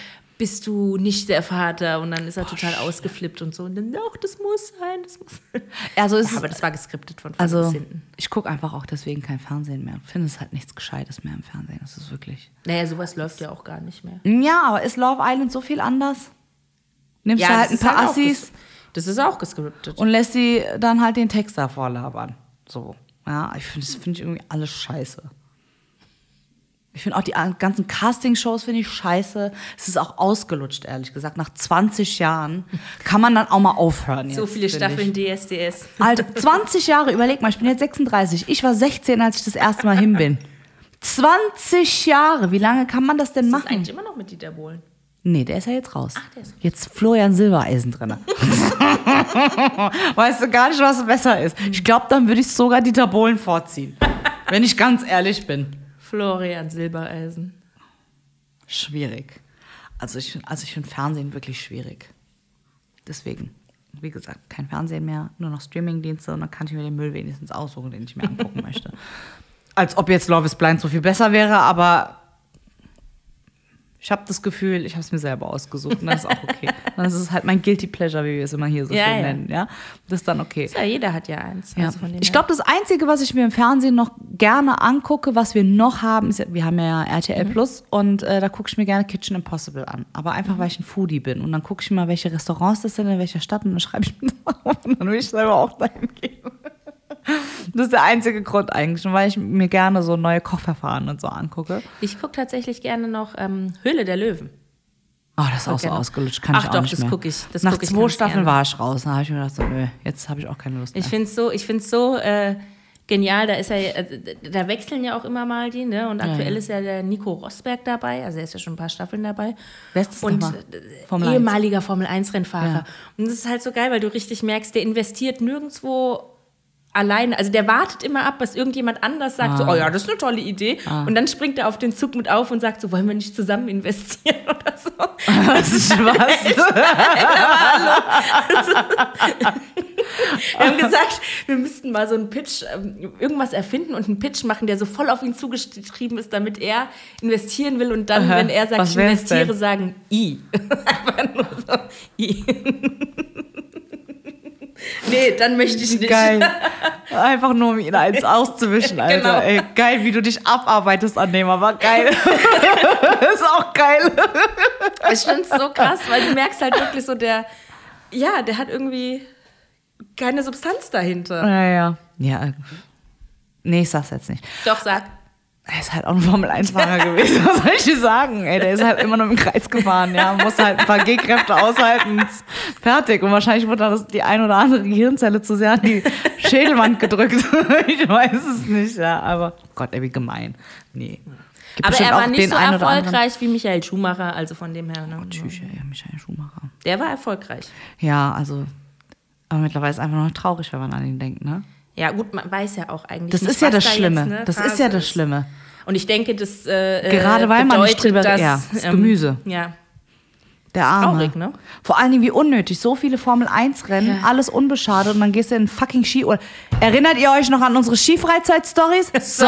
bist du nicht der Vater. Und dann ist er total ausgeflippt und so. Und dann, ach, das muss sein, das muss sein. Also es Ja, aber das war geskriptet von vorne bis Also, hinten. ich gucke einfach auch deswegen kein Fernsehen mehr. Finde es halt nichts Gescheites mehr im Fernsehen. Das ist wirklich. Naja, sowas läuft ja auch gar nicht mehr. Ja, aber ist Love Island so viel anders? Nimmst du halt ein paar halt Assis Das ist auch geskriptet. und lässt sie dann halt den Text da vorlabern. So. Ja, ich finde das finde ich irgendwie alles scheiße. Ich finde auch die ganzen Casting-Shows finde ich scheiße. Es ist auch ausgelutscht, ehrlich gesagt. Nach 20 Jahren kann man dann auch mal aufhören. so jetzt, viele finde Staffeln DSDS. Ich. Alter, 20 Jahre, überleg mal, ich bin jetzt 36. Ich war 16, als ich das erste Mal hin bin. 20 Jahre, wie lange kann man das denn Das ist machen? eigentlich immer noch mit Dieter Bohlen. Nee, der ist ja jetzt raus. der ist raus. Jetzt Florian Silbereisen drin. weißt du gar nicht, was besser ist. Ich glaube, dann würde ich sogar Dieter Bohlen vorziehen. wenn ich ganz ehrlich bin. Florian Silbereisen. schwierig. Also ich, also ich finde Fernsehen wirklich schwierig. Deswegen, wie gesagt, kein Fernsehen mehr, nur noch Streamingdienste und dann kann ich mir den Müll wenigstens aussuchen, den ich mir angucken möchte. Als ob jetzt Love is Blind so viel besser wäre, aber ich habe das Gefühl, ich habe es mir selber ausgesucht und das ist auch okay. dann ist halt mein Guilty Pleasure, wie wir es immer hier so Ja, schön ja. nennen. Ja? Das ist dann okay. Ja, jeder hat ja eins. Ja. Also Ich glaube, das Einzige, was ich mir im Fernsehen noch gerne angucke, was wir noch haben, ist, ja- wir haben ja RTL Mhm. Plus und äh, da gucke ich mir gerne Kitchen Impossible an. Aber einfach, weil ich ein Foodie bin. Und dann gucke ich mal, welche Restaurants das sind, in welcher Stadt und dann schreibe ich mir das auf und dann will ich selber auch dahin gehen. Das ist der einzige Grund eigentlich, weil ich mir gerne so neue Kochverfahren und so angucke. ich gucke tatsächlich gerne noch ähm, Höhle der Löwen. Oh, das ist auch so ausgelutscht, kann Ach ich auch doch, nicht das mehr. guck ich- das Nach guck ich zwei Staffeln war ich raus. Da habe ich mir gedacht, so, nö, jetzt habe ich auch keine Lust mehr. Ich finde es so, ich find's so äh, genial. Da ist ja, äh, da wechseln ja auch immer mal die, ne? Und aktuell ja. ist ja der Nico Rosberg dabei, also er ist ja schon ein paar Staffeln dabei. Das und äh, Formel 1. ehemaliger Formel 1 Rennfahrer. Ja. Und das ist halt so geil, weil du richtig merkst, der investiert nirgendwo alleine. Also der wartet immer ab, was irgendjemand anders sagt. Ah. So, oh ja, das ist eine tolle Idee. Und dann springt er auf den Zug mit auf und sagt so, wollen wir nicht zusammen investieren oder so. Das ist was. Wir haben gesagt, wir müssten mal so einen Pitch, ähm, irgendwas erfinden und einen Pitch machen, der so voll auf ihn zugeschrieben ist, damit er investieren will und dann, Aha. wenn er sagt, Was ich investiere, denn? sagen I. Einfach nur so I. nee, dann möchte ich nicht. Geil. Einfach nur, um ihn eins auszuwischen, Alter. Genau. Ey, geil, wie du dich abarbeitest an dem, aber geil. ist auch geil. Ich finde es so krass, weil du merkst halt wirklich so, der, ja, der hat irgendwie keine Substanz dahinter. Ja, ja. Ja. äh, Nee, ich sag's jetzt nicht. Doch, sag. Er ist halt auch ein Formel-1-Fahrer gewesen. Was soll ich dir sagen? Ey, der ist halt immer nur im Kreis gefahren, ja. Muss halt ein paar G-Kräfte aushalten. Fertig. Und wahrscheinlich wurde das die ein oder andere Gehirnzelle zu sehr an die Schädelwand gedrückt. ich weiß es nicht, ja. Aber Gott, ey, wie gemein. Nee. Gibt Aber er war nicht so erfolgreich wie Michael Schumacher, also von dem her. Ne? Tschüss, ey, Michael Schumacher. Der war erfolgreich. Ja, also, aber mittlerweile ist es einfach nur traurig, wenn man an ihn denkt, ne? Ja, gut, man weiß ja auch eigentlich. Das nicht, ist ja das da Schlimme. Jetzt, ne, das ist Phase ja das Schlimme. Und ich denke, das äh, Gerade äh, weil man nicht bedeutet, drüber- dass, ja, das Gemüse. Ja, Der Arme. traurig, ne? Vor allen Dingen, wie unnötig. So viele Formel-1-Rennen, Ja. alles unbeschadet und dann gehst du in fucking Skiurlaub. Erinnert ihr euch noch an unsere Skifreizeit-Stories? So.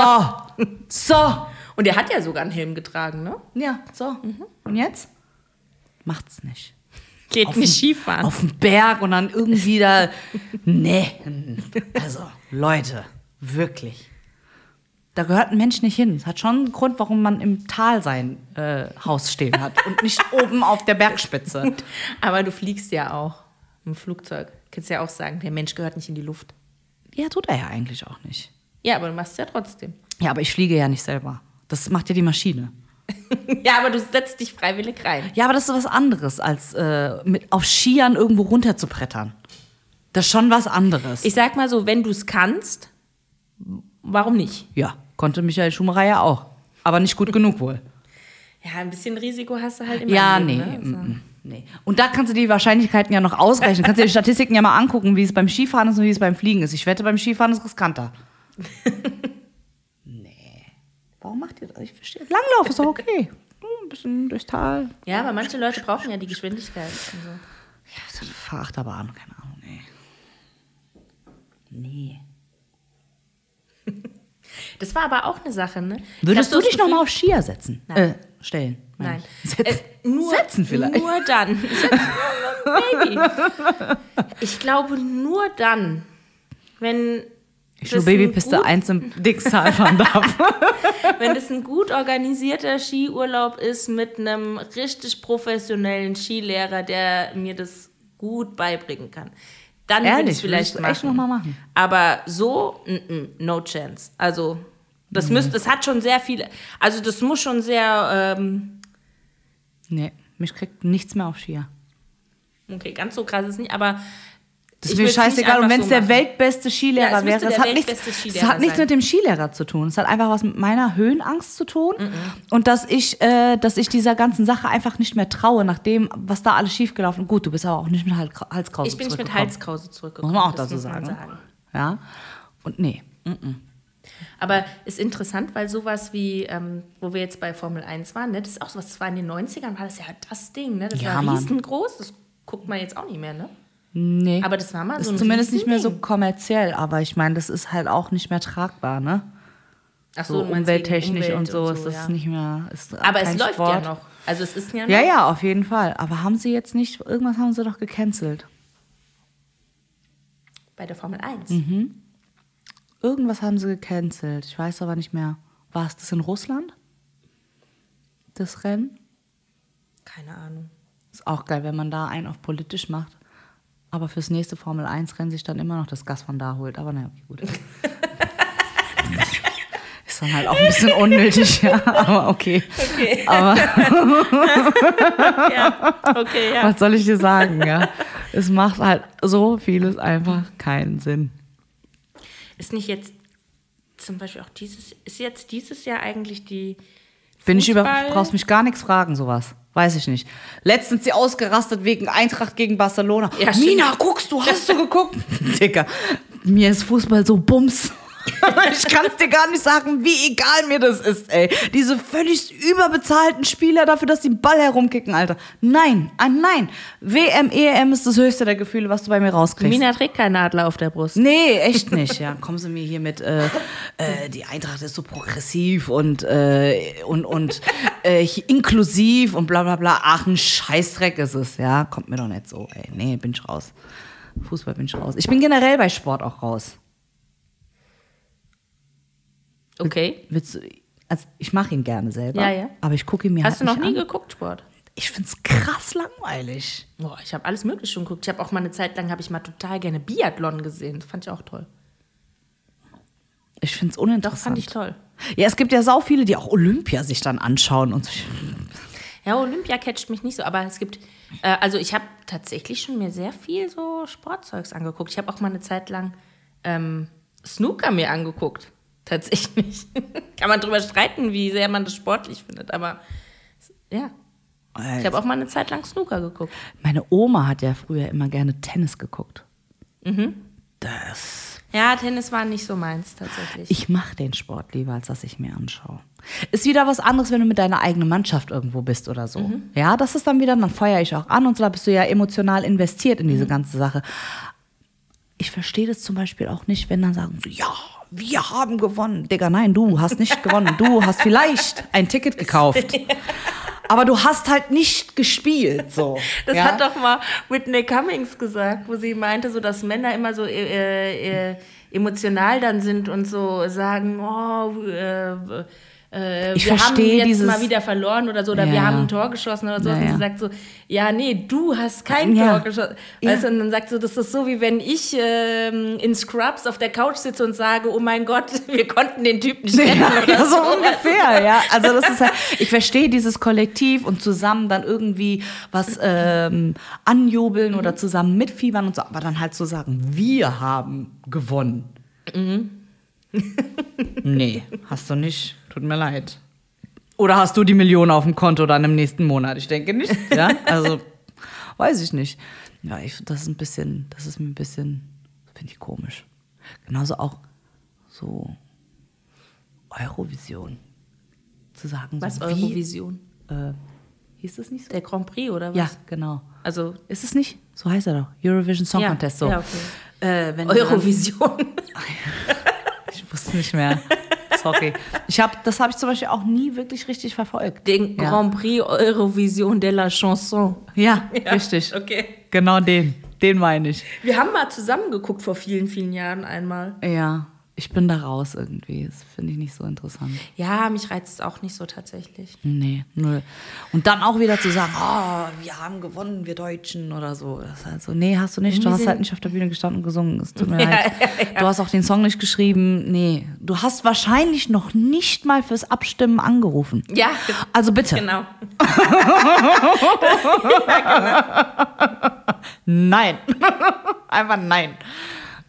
So. Und er hat ja sogar einen Helm getragen, ne? Ja, so. Und jetzt? Macht's nicht. Geht Auf nicht dem- Skifahren. Auf dem Berg und dann irgendwie da. Nee. Also, Leute, wirklich. Da gehört ein Mensch nicht hin. Es hat schon einen Grund, warum man im Tal sein äh, Haus stehen hat und nicht oben auf der Bergspitze. Aber du fliegst ja auch im Flugzeug. Kannst ja auch sagen, der Mensch gehört nicht in die Luft. Ja, tut er ja eigentlich auch nicht. Ja, aber du machst es ja trotzdem. Ja, aber ich fliege ja nicht selber. Das macht ja die Maschine. Ja, aber du setzt dich freiwillig rein. Ja, aber das ist was anderes, als äh, mit auf Skiern irgendwo runter zu brettern. Das ist schon was anderes. Ich sag mal so, wenn du es kannst, warum nicht? ja, konnte Michael Schumacher ja auch. Aber nicht gut genug wohl. Ja, ein bisschen Risiko hast du halt immer. Ja, im nee, Leben, ne? mm, mm, nee. Und da kannst du die Wahrscheinlichkeiten ja noch ausrechnen. Kannst dir die Statistiken ja mal angucken, wie es beim Skifahren ist und wie es beim Fliegen ist. Ich wette, beim Skifahren ist es riskanter. Warum macht ihr das? Ich verstehe. Langlauf ist doch okay. Ein bisschen durchs Tal. Ja, aber manche Leute brauchen ja die Geschwindigkeit. und so. Ja, so eine Fahrachterbahn, keine Ahnung, nee. Nee. Das war aber auch eine Sache, ne? Würdest du dich nochmal auf Skier setzen? Nein. Äh, stellen. Nein. Setzen. Äh, nur, Setzen vielleicht. Nur dann. Baby. Ich glaube nur dann, wenn Ich das gut- 1 im Dixtal fahren darf. wenn das ein gut organisierter Skiurlaub ist mit einem richtig professionellen Skilehrer, der mir das gut beibringen kann. Dann würde ich es vielleicht machen. echt noch mal machen? Aber so, mm, mm, no chance. Also das müsste, das hat schon sehr viele, also das muss schon sehr, ähm, nee, mich kriegt nichts mehr auf Skier. okay, ganz so krass ist nicht, aber Das ist mir scheißegal. Und wenn es so der weltbeste Ja, Skilehrer es wäre, der hat, nichts, Skilehrer hat nichts mit dem Skilehrer zu tun. Es hat einfach was mit meiner Höhenangst zu tun. Und dass ich, äh, dass ich dieser ganzen Sache einfach nicht mehr traue, nach dem, was da alles schiefgelaufen ist. Gut, du bist aber auch nicht mit Hals- Halskrause Ich bin nicht mit zurückgekommen. Halskrause zurückgekommen. Muss man auch das dazu man sagen. Ja. Und nee. mm. Aber ist interessant, weil sowas wie, ähm, wo wir jetzt bei Formel 1 waren, ne, das ist auch sowas, das war in den 90ern, war das ja das Ding, ne? Das Ja, war riesengroß, das guckt man jetzt auch nicht mehr, ne? Nee. Aber das war mal ist so ein zumindest nicht mehr so kommerziell, aber ich meine, das ist halt auch nicht mehr tragbar, ne? Ach So meinst umwelttechnisch wegen und so Umwelt ist das ja. nicht mehr. Ist Aber es läuft Sport. ja noch. Also es ist ja noch. Ja, ja, auf jeden Fall. Aber haben sie jetzt nicht, irgendwas haben sie doch gecancelt. Bei der Formel 1. Mhm. Irgendwas haben sie gecancelt. Ich weiß aber nicht mehr. War es das in Russland? Das Rennen? Keine Ahnung. Ist auch geil, wenn man da einen auf politisch macht. Aber fürs nächste Formel 1 Rennen sich dann immer noch das Gas von da holt. Aber naja, okay, gut. Ist dann halt auch ein bisschen unnötig, ja. Aber okay. Okay. Aber ja, okay, ja. was soll ich dir sagen, ja? Es macht halt so vieles einfach keinen Sinn. Ist nicht jetzt zum Beispiel auch dieses, ist jetzt dieses Jahr eigentlich die. Bin ich über, Fußball- brauchst mich gar nichts fragen, sowas. Weiß ich nicht. Letztens sie ausgerastet wegen Eintracht gegen Barcelona. Ja. Mina, guckst du, hast du geguckt? Dicker, mir ist Fußball so bums. ich kann es dir gar nicht sagen, wie egal mir das ist, ey. Diese völlig überbezahlten Spieler dafür, dass die den Ball herumkicken, Alter. Nein, ah, nein. WM, EM ist das höchste der Gefühle, was du bei mir rauskriegst. Mina trägt keinen Adler auf der Brust. Nee, echt nicht. Ja, kommen Sie mir hier mit, äh, äh, die Eintracht ist so progressiv und, äh, und, und äh, inklusiv und bla bla bla. Ach, ein Scheißdreck ist es, ja. Kommt mir doch nicht so, ey. Nee, bin ich raus. Fußball bin ich raus. Ich bin generell bei Sport auch raus. Okay. Willst du, also ich mache ihn gerne selber, Ja, ja. aber ich gucke ihn mir Hast du halt noch nicht nie an. geguckt, Sport? Ich find's krass langweilig. Boah, ich habe alles Mögliche schon geguckt. Ich habe auch mal eine Zeit lang, habe ich mal total gerne Biathlon gesehen. Das fand ich auch toll. Ich find's Doch, uninteressant. fand ich toll. Ja, es gibt ja sau viele, die auch Olympia sich dann anschauen und so. Ja, Olympia catcht mich nicht so, aber es gibt, äh, also ich habe tatsächlich schon mir sehr viel so Sportzeugs angeguckt. Ich habe auch mal eine Zeit lang ähm, Snooker mir angeguckt. Tatsächlich. Kann man drüber streiten, wie sehr man das sportlich findet, aber ja. Ich habe auch mal eine Zeit lang Snooker geguckt. Meine Oma hat ja früher immer gerne Tennis geguckt. Mhm. Das. Ja, Tennis war nicht so meins tatsächlich. Ich mache den Sport lieber, als dass ich mir anschaue. Ist wieder was anderes, wenn du mit deiner eigenen Mannschaft irgendwo bist oder so. Mhm. Ja, das ist dann wieder, dann feuere ich auch an und so, da bist du ja emotional investiert in Mhm. diese ganze Sache. Ich verstehe das zum Beispiel auch nicht, wenn dann sagen, so, ja, wir haben gewonnen. Digga, nein, du hast nicht gewonnen. Du hast vielleicht ein Ticket gekauft. Aber du hast halt nicht gespielt. So. Das ja? hat doch mal Whitney Cummings gesagt, wo sie meinte, so dass Männer immer so äh, äh, emotional dann sind und so sagen, oh, äh, äh, Ich wir haben jetzt dieses- mal wieder verloren oder so, oder Ja, wir haben ein Tor geschossen oder so. Ja, und sie sagt so, ja, nee, du hast kein. Tor geschossen. Weißt du, und dann sagt so, das ist so, wie wenn ich ähm, in Scrubs auf der Couch sitze und sage, oh mein Gott, wir konnten den Typ nicht retten. Ja, so du? ungefähr, ja. Also das ist halt, ich verstehe dieses Kollektiv und zusammen dann irgendwie was ähm, anjubeln Mhm. oder zusammen mitfiebern und so, aber dann halt zu sagen, wir haben gewonnen. Mhm. nee, hast du nicht. Tut mir leid. Oder hast du die Million auf dem Konto dann im nächsten Monat? Ich denke nicht. Ja, also weiß ich nicht. Ja, ich, das ist ein bisschen, das ist mir ein bisschen, finde ich komisch. Genauso auch so Eurovision. Zu sagen, Was, so Eurovision? Wie, äh, hieß das nicht so? Der Grand Prix oder was? Ja, genau. Also, Ist es nicht? So heißt er doch. Eurovision Song Ja, Contest. So. ja, okay. äh, wenn du dann- Eurovision. Ich wusste nicht mehr. Sorry. Ich hab, das habe ich zum Beispiel auch nie wirklich richtig verfolgt. Den Ja. Grand Prix Eurovision de la Chanson. Ja, richtig. Okay. Genau den. Den meine ich. Wir haben mal zusammen geguckt vor vielen, vielen Jahren einmal. Ja, ich bin da raus irgendwie. Das finde ich nicht so interessant. Ja, mich reizt es auch nicht so tatsächlich. Nee, null. Und dann auch wieder zu sagen, oh, wir haben gewonnen, wir Deutschen oder so. Das ist halt so, nee, hast du nicht. Du hast halt nicht auf der Bühne gestanden und gesungen. Es tut mir leid. Du hast auch den Song nicht geschrieben. Nee, du hast wahrscheinlich noch nicht mal fürs Abstimmen angerufen. Ja, Also bitte. genau. Nein. Einfach nein.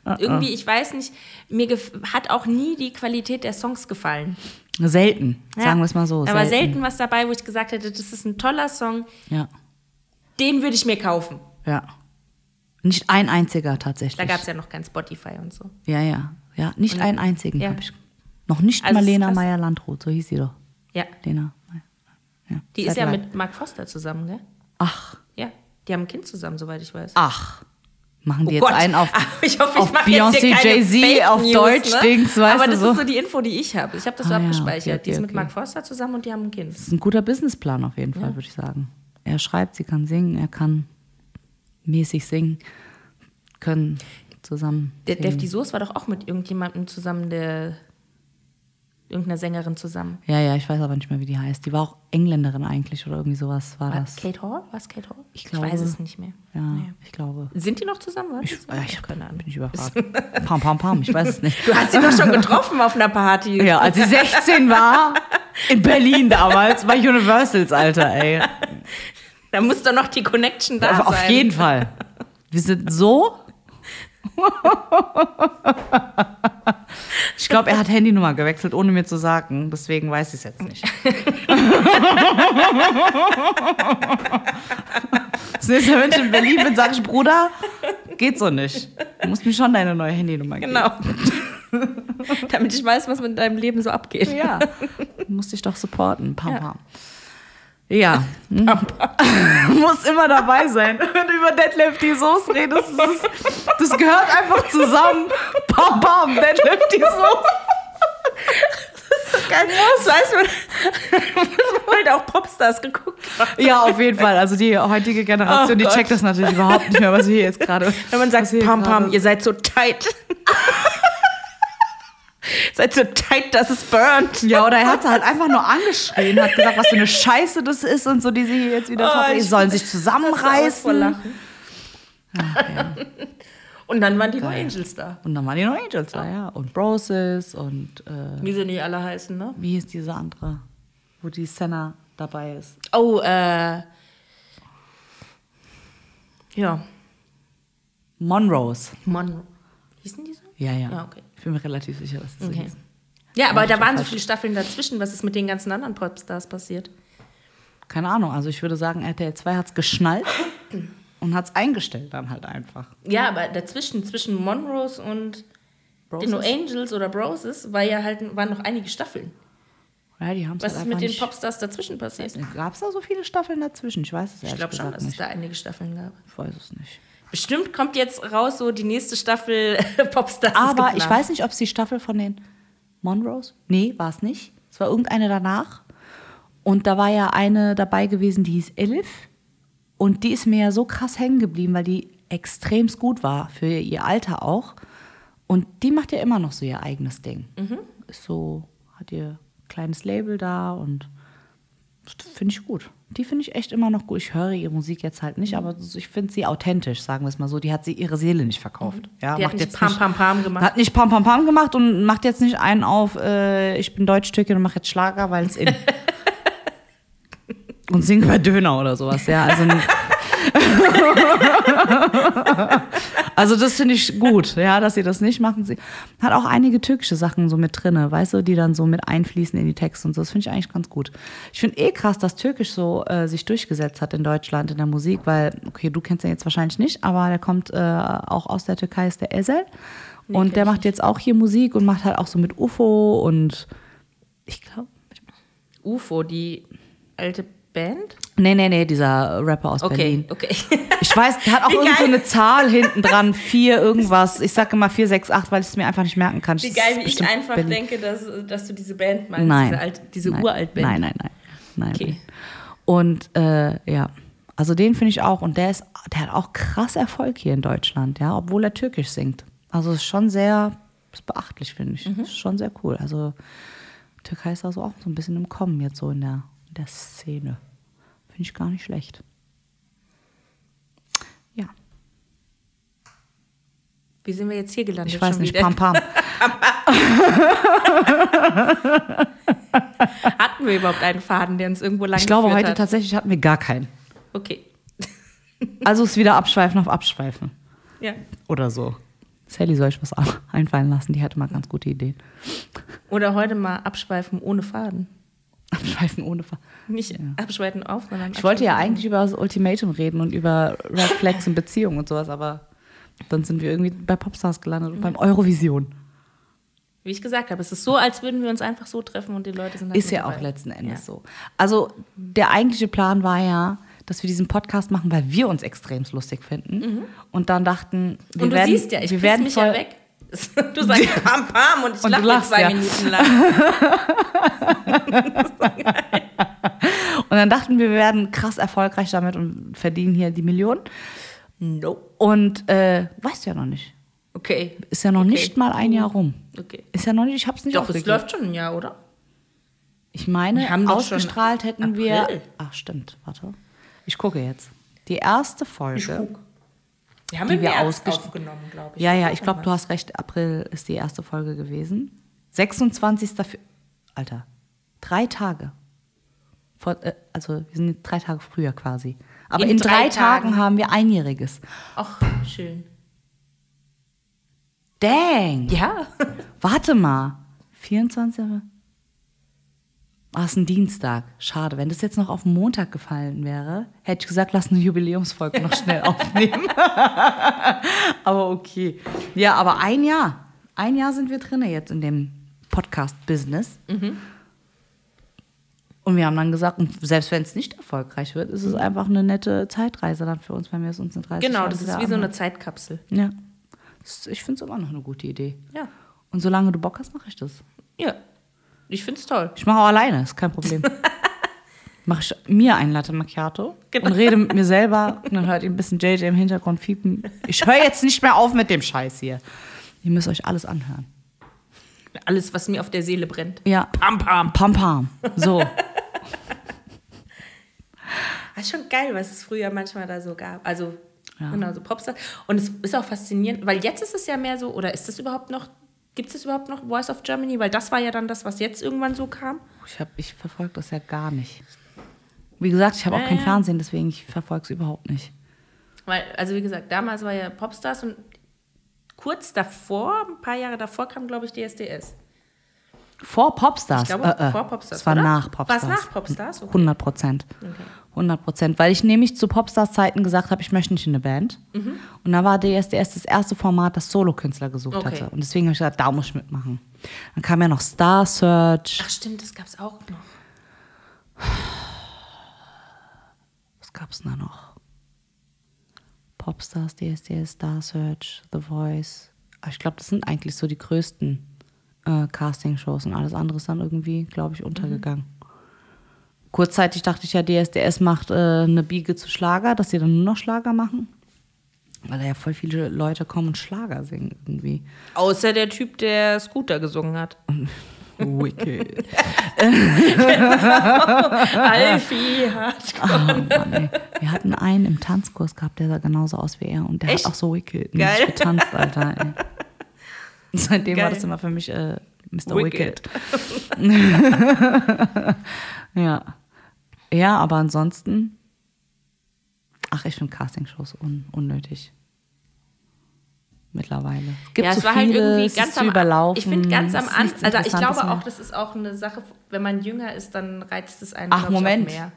Irgendwie, ich weiß nicht, mir hat auch nie die Qualität der Songs gefallen. Selten, sagen wir es mal so. Da war selten was dabei, wo ich gesagt hätte, das ist ein toller Song, Ja, den würde ich mir kaufen. ja. Nicht ein einziger tatsächlich. Da gab es ja noch kein Spotify und so. Ja, ja. Ja, nicht einen einzigen Ja. habe ich. Noch nicht Also mal Lena krass. Meyer-Landrut, so hieß sie doch. Ja. Lena. Meyer- Ja, Die ist ja Satellite. mit Mark Foster zusammen, gell? Ach, Ja. Die haben ein Kind zusammen, soweit ich weiß. ach. Machen die Oh jetzt Gott. einen auf, ich hoffe, ich auf Beyoncé, Jay-Z, auf News, Deutsch, ne? Dings, weißt Aber das so. ist so die Info, die ich habe. Ich habe das so Ah, ja, abgespeichert. okay, die ist okay, mit okay. Mark Foster zusammen und die haben ein Kind. Das ist ein guter Businessplan auf jeden Fall, würde ich sagen. Er schreibt, sie kann singen, er kann mäßig singen, können zusammen. Der. Dave Soße war doch auch mit irgendjemandem zusammen, der irgendeiner Sängerin zusammen. Ja, ja, ich weiß aber nicht mehr, wie die heißt. Die war auch Engländerin eigentlich oder irgendwie sowas war War das. Kate Hall? War es Kate Hall? Ich glaube- weiß es nicht mehr. Ja, Nee. ich glaube. Sind die noch zusammen? Die Ich, äh, ich keine Ahnung. bin ich überfragt. pam, pam, pam, ich weiß es nicht. Du hast sie doch schon getroffen auf einer Party. Ja, als sie 16 war, in Berlin damals, bei Universals, Alter, ey. Da muss doch noch die Connection da Auf, sein. auf jeden Fall. Wir sind so. Ich glaube, er hat Handynummer gewechselt, ohne mir zu sagen. Deswegen weiß ich es jetzt nicht. Das nächste Mal, wenn ich in Berlin bin, sage ich, Bruder, geht so nicht. Du musst mir schon deine neue Handynummer geben. Genau. Damit ich weiß, was mit deinem Leben so abgeht. Ja. Du musst dich doch supporten. Pam, Ja. pam. Ja. Hm. Muss immer dabei sein. Wenn du über Deadlift die Soße redest, das, ist, das gehört einfach zusammen. Pam, pam, Deadlift die Soße. Geil. Das heißt, man, man halt auch Popstars geguckt haben. Ja, auf jeden Fall. Also die heutige Generation, Oh die checkt das natürlich überhaupt nicht mehr, was wir hier jetzt gerade. Wenn man sagt, Pam Pam, ihr seid so tight. seid so tight, dass es burnt. Ja, oder er hat sie halt einfach nur angeschrien, hat gesagt, was für eine Scheiße das ist und so, die sie jetzt wieder Oh. Die sollen sich zusammenreißen. Lachen. Und dann waren die No Angels da. Und dann waren die No Angels da, ja. Und Broses und äh, Wie sie nicht alle heißen, ne? wie hieß diese andere, wo die Senna dabei ist. Oh, äh. Ja. Monrose. Mon. Hießen die so? Ja, ja. Ja, okay. Ich bin mir relativ sicher, dass das so Okay. hieß. Ja, aber ich da waren so viele Staffeln dazwischen. Was ist mit den ganzen anderen Popstars passiert? Keine Ahnung, also ich würde sagen, RTL 2 hat es geschnallt und hat es eingestellt dann halt einfach. Ja, aber dazwischen, zwischen Monrose und den No Angels oder Broses, war ja halt, waren noch einige Staffeln. Ja, die haben es Was halt ist mit den. Popstars dazwischen passiert? Gab es da so viele Staffeln dazwischen? Ich weiß es Ich ehrlich glaube schon, dass es nicht. da einige Staffeln gab. Ich weiß es nicht. Bestimmt kommt jetzt raus so die nächste Staffel Popstars. Aber ich weiß nicht, ob es die Staffel von den Monrose. Nee, war es nicht. Es war irgendeine danach. Und da war ja eine dabei gewesen, die hieß Elif. Und die ist mir ja so krass hängen geblieben, weil die extremst gut war für ihr Alter auch. Und die macht ja immer noch so ihr eigenes Ding. Ist so, hat ihr kleines Label da und finde ich gut. Die finde ich echt immer noch gut. Ich höre ihre Musik jetzt halt nicht, aber ich finde sie authentisch, sagen wir es mal so. Die hat sie ihre Seele nicht verkauft. Ja, Die hat macht nicht jetzt Pam Pam Pam gemacht. Hat nicht Pam Pam Pam gemacht und macht jetzt nicht einen auf, äh, ich bin Deutsch-Türkin und mache jetzt Schlager, weil es in. und singe bei Döner oder sowas, ja. Also, also das finde ich gut, ja, dass sie das nicht machen. Sie hat auch einige türkische Sachen so mit drinne, weißt du, die dann so mit einfließen in die Texte und so. Das finde ich eigentlich ganz gut. Ich finde eh krass, dass Türkisch so äh, sich durchgesetzt hat in Deutschland in der Musik, weil, okay, du kennst ihn jetzt wahrscheinlich nicht, aber der kommt äh, auch aus der Türkei, ist der Ezel. und der macht jetzt auch hier Musik und macht halt auch so mit UFO und ich glaube, UFO, die alte Band? Nee, nee, nee, dieser Rapper aus Okay, Berlin. okay. Ich weiß, der hat auch Wie irgend so eine Zahl hinten dran, vier irgendwas. Ich sage immer 468, weil ich es mir einfach nicht merken kann. Wie geil, wie ich einfach Berlin. denke, dass, dass du diese Band meinst. Nein. Diese, alt, diese nein. Uralt-Band. Nein, nein, nein. nein Okay. nein. Und äh, ja, also den finde ich auch. Und der ist, der hat auch krass Erfolg hier in Deutschland, ja, obwohl er Türkisch singt. Also ist schon sehr ist beachtlich, finde ich. Ist schon sehr cool. Also Türkei ist also auch so ein bisschen im Kommen jetzt so in der, in der Szene. Finde ich gar nicht schlecht. Ja, Wie sind wir jetzt hier gelandet? ich weiß schon nicht, wieder? Pam Pam. Hatten wir überhaupt einen Faden, der uns irgendwo lang Ich glaube, heute hat? tatsächlich hatten wir gar keinen. Okay. Also ist wieder Abschweifen auf Abschweifen. Ja. Oder so. Sally soll ich was einfallen lassen, die hatte mal ganz gute Ideen. Oder heute mal abschweifen ohne Faden. Abschweifen ohne Ver Nicht abschweifen auf, sondern Ich wollte ja eigentlich über das Ultimatum reden und über Red Flags in Beziehungen und sowas, aber dann sind wir irgendwie bei Popstars gelandet und beim Eurovision. Wie ich gesagt habe, es ist so, als würden wir uns einfach so treffen und die Leute sind halt Ist ja dabei. auch letzten Endes Ja. so. Also der eigentliche Plan war ja, dass wir diesen Podcast machen, weil wir uns extrem lustig finden. Und dann dachten, wir Mhm. Und du werden, siehst ja, ich wir werden mich voll, ja weg. Du sagst pam pam und ich Und lache lachst, zwei ja. Minuten lang. Und dann dachten wir, wir werden krass erfolgreich damit und verdienen hier die Millionen. Nope. Und äh, weißt du ja noch nicht. Okay. Ist ja noch Okay. nicht mal ein Jahr rum. Okay. Ist ja noch nicht, ich hab's nicht Doch, es läuft schon ein Jahr, oder? Ich meine, Wir ausgestrahlt hätten wir. April. Ach, stimmt, warte. Ich gucke jetzt. Die erste Folge. Wir haben Die wir aufgenommen, glaube ich. Ja, ja, ich glaube, du hast recht. April ist die erste Folge gewesen. 26. Fe- Alter, drei Tage. Vor, äh, also, wir sind drei Tage früher quasi. Aber in, In drei, drei Tagen. Tagen. haben wir Einjähriges. Ach, schön. Dang! Ja. Warte mal. 24. Ah, ist ein Dienstag. Schade. Wenn das jetzt noch auf den Montag gefallen wäre, hätte ich gesagt, lass eine Jubiläumsfolge noch schnell aufnehmen. aber okay. Ja, aber ein Jahr. Ein Jahr sind wir drin jetzt in dem Podcast-Business. Und wir haben dann gesagt, selbst wenn es nicht erfolgreich wird, ist es einfach eine nette Zeitreise dann für uns, wenn wir es uns in 30 Genau, Jahren das ist wie so eine. Zeitkapsel. Ja. Ich finde es immer noch eine gute Idee. Ja. Und solange du Bock hast, mache ich das. Ja. Ich finde es toll. Ich mache auch alleine, ist kein Problem. mache ich mir ein Latte Macchiato Genau. und rede mit mir selber. Und dann hört ihr ein bisschen JJ im Hintergrund fiepen. Ich höre jetzt nicht mehr auf mit dem Scheiß hier. Ihr müsst euch alles anhören. Alles, was mir auf der Seele brennt. Ja. Pam, pam. Pam, pam. So. Das ist schon geil, was es früher manchmal da so gab. Also, Ja. genau, so Popstars. Und es ist auch faszinierend, weil jetzt ist es ja mehr so, oder ist das überhaupt noch, gibt es überhaupt noch Voice of Germany? Weil das war ja dann das, was jetzt irgendwann so kam. Ich, hab- ich verfolge das ja gar nicht. Wie gesagt, ich habe auch Ja, kein ja. Fernsehen, deswegen ich verfolge es überhaupt nicht. Weil, also wie gesagt, damals war ja Popstars und kurz davor, ein paar Jahre davor, kam, glaube ich, DSDS. Vor Popstars. Ich glaube, äh, äh. vor Popstars, Es war oder? nach Popstars. War es nach Popstars? Okay. 100 Prozent. 100 Prozent. Weil ich nämlich zu Popstars-Zeiten gesagt habe, ich möchte nicht in eine Band. Und da war DSDS das erste Format, das Solokünstler gesucht Okay. hatte. Und deswegen habe ich gesagt, da muss ich mitmachen. Dann kam ja noch Star Search. Ach stimmt, das gab es auch noch. Was gab es da noch? Popstars, DSDS, Star Search, The Voice. Aber ich glaube, das sind eigentlich so die größten äh, Casting-Shows und alles andere ist dann irgendwie, glaube ich, untergegangen. Kurzzeitig dachte ich ja, DSDS macht äh, eine Biege zu Schlager, dass sie dann nur noch Schlager machen. Weil da ja voll viele Leute kommen und Schlager singen irgendwie. Außer der Typ, der Scooter gesungen hat. Wicked. Alfie hat. Oh Mann, ey. Wir hatten einen im Tanzkurs gehabt, der sah genauso aus wie er und der Echt? hat auch so Wicked Geil. getanzt, Alter. Ey. Seitdem war Geil. das immer für mich äh, Mr. Wicked. Wicked. ja. Ja, aber ansonsten. Ach, ich finde Castingshows un unnötig. Mittlerweile. Gibt ja, so es war halt viele, irgendwie es ganz am überlaufen. Ich finde ganz am Anfang, also ich glaube auch, das ist auch eine Sache, wenn man jünger ist, dann reizt es einen Ach, Moment. mehr.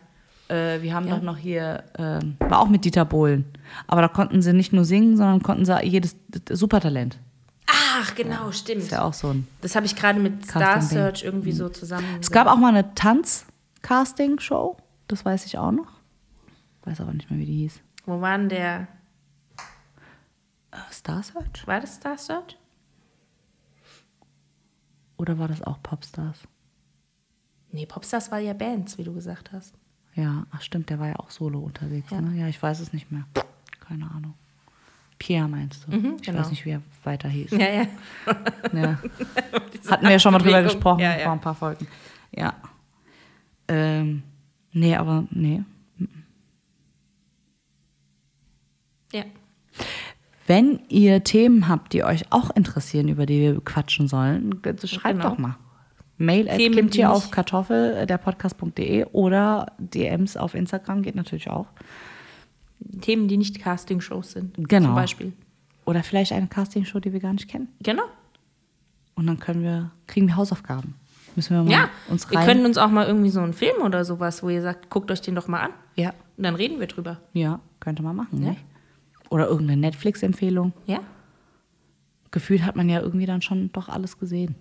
Äh, wir haben Ja. doch noch hier, ähm, war auch mit Dieter Bohlen. Aber da konnten sie nicht nur singen, sondern konnten sie jedes Supertalent. Ach, genau, stimmt. Ist ja auch so ein. Das habe ich gerade mit Star. Search irgendwie so zusammen. Es gab auch mal eine Tanz-Casting-Show. Das weiß ich auch noch. Weiß aber nicht mehr, wie die hieß. Wo war denn der? Äh, Star Search? War das Star Search? Oder war das auch Popstars? Nee, Popstars war ja Bands, wie du gesagt hast. Ja, ach stimmt, der war ja auch solo unterwegs. Ja. Ne? ja ich weiß es nicht mehr. Keine Ahnung. Pierre meinst du? Mhm, ich genau. weiß nicht, wie er weiter hieß. Ja, ja. Ja. Hatten wir ja schon mal drüber gesprochen Ja, ja. vor ein paar Folgen. Ja. Ähm, nee, aber nee. ja. Wenn ihr Themen habt, die euch auch interessieren, über die wir quatschen sollen, schreibt Genau. doch mal. Mail at kimtier auf Kartoffel, äh, der Podcast.de oder DMs auf Instagram geht natürlich auch. Themen, die nicht Castingshows sind. Genau. Zum Beispiel. Oder vielleicht eine Castingshow, die wir gar nicht kennen. Genau. Und dann können wir, kriegen wir Hausaufgaben. Müssen wir mal Ja, uns wir rein. können uns auch mal irgendwie so einen Film oder sowas, wo ihr sagt, guckt euch den doch mal an. ja, Und dann reden wir drüber. ja, könnte man machen, Ja. nicht? Oder irgendeine Netflix-Empfehlung. Ja? Gefühlt hat man ja irgendwie dann schon doch alles gesehen.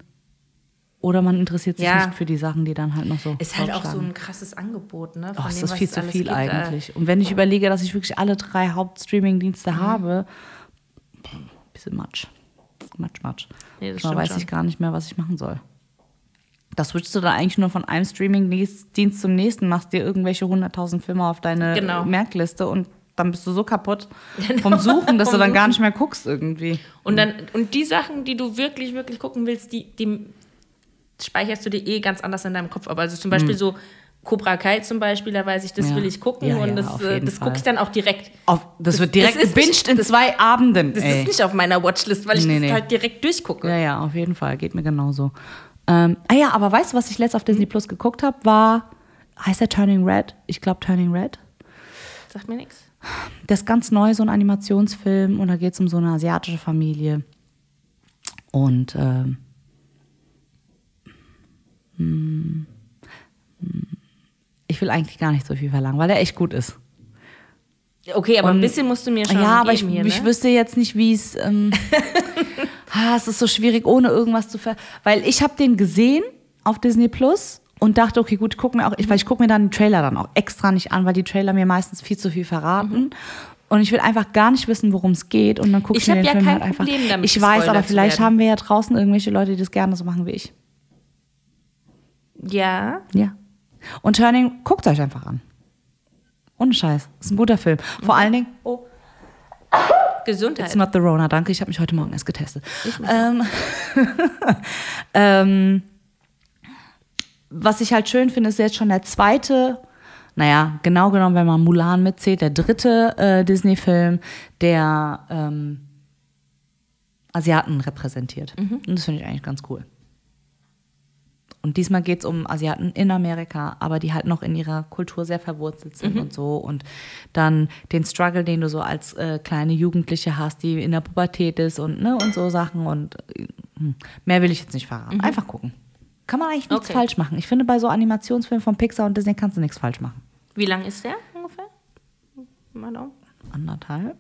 Oder man interessiert sich Ja. nicht für die Sachen, die dann halt noch so. Ist halt auch so ein krasses Angebot, ne? Oh, von ist dem, das viel zu viel gibt. Äh, eigentlich. Und wenn ich überlege, dass ich wirklich alle drei Hauptstreaming-Dienste Mhm. habe, bisschen Matsch. Matsch, Matsch. Nee, stimmt weiß schon. ich gar nicht mehr, was ich machen soll. Da switchst du da eigentlich nur von einem Streaming-Dienst zum nächsten, machst dir irgendwelche hunderttausend Filme auf deine Genau. Merkliste und dann bist du so kaputt vom Suchen, dass du dann gar nicht mehr guckst irgendwie. Und dann, und die Sachen, die du wirklich, wirklich gucken willst, die, die speicherst du dir eh ganz anders in deinem Kopf ab. Also zum Beispiel so Cobra Kai zum Beispiel, da weiß ich, das Mhm. Ja. will ich gucken Ja, und ja, das, äh, das gucke ich dann auch direkt. Auf, das, Das- wird direkt das gebinged in das- zwei Abenden. Das ey. ist nicht auf meiner Watchlist, weil ich Nee, das nee. halt direkt durchgucke. Ja, ja, auf jeden Fall. Geht mir genauso. Ähm, ah ja, aber weißt du, was ich letzt auf Disney Plus geguckt habe? War, heißt der Turning Red? Ich glaube Turning Red. Sagt mir nichts. Der ist ganz neu, so ein Animationsfilm. Und da geht es um so eine asiatische Familie. Und ähm, hm, hm, ich will eigentlich gar nicht so viel verlangen, weil der echt gut ist. Okay, aber Und- ein bisschen musst du mir schon ja, aber ich, hier, ich ne? wüsste jetzt nicht, wie es. Ähm, ah, es ist so schwierig, ohne irgendwas zu ver. Weil ich habe den gesehen auf Disney Plus und dachte, okay, gut, guck mir auch, ich, weil ich gucke mir dann die Trailer dann auch extra nicht an, weil die Trailer mir meistens viel zu viel verraten. Mhm. Und ich will einfach gar nicht wissen, worum es geht. Und dann gucke ich, Ich mir den ja Film kein halt einfach. Problem damit, ich weiß, aber vielleicht haben wir ja draußen irgendwelche Leute, die das gerne so machen wie ich. Ja. Ja. Und Turning, guckt euch einfach an. Ohne Scheiß. Ist ein guter Film. Vor Mhm. allen Dingen, oh, Gesundheit. It's not the Rona, danke. Ich habe mich heute Morgen erst getestet. Ähm, ähm, was ich halt schön finde, ist jetzt schon der zweite, naja, genau genommen, wenn man Mulan mitzählt, der dritte äh, Disney-Film, der ähm, Asiaten repräsentiert. Und das finde ich eigentlich ganz cool. Und diesmal geht es um Asiaten in Amerika, aber die halt noch in ihrer Kultur sehr verwurzelt sind und so. Und dann den Struggle, den du so als äh, kleine Jugendliche hast, die in der Pubertät ist und, ne, und so Sachen. Und äh, hm, mehr will ich jetzt nicht verraten. Einfach gucken. Kann man eigentlich nichts Okay. falsch machen. Ich finde, bei so Animationsfilmen von Pixar und Disney kannst du nichts falsch machen. Wie lang ist der ungefähr? Mal Daumen. Anderthalb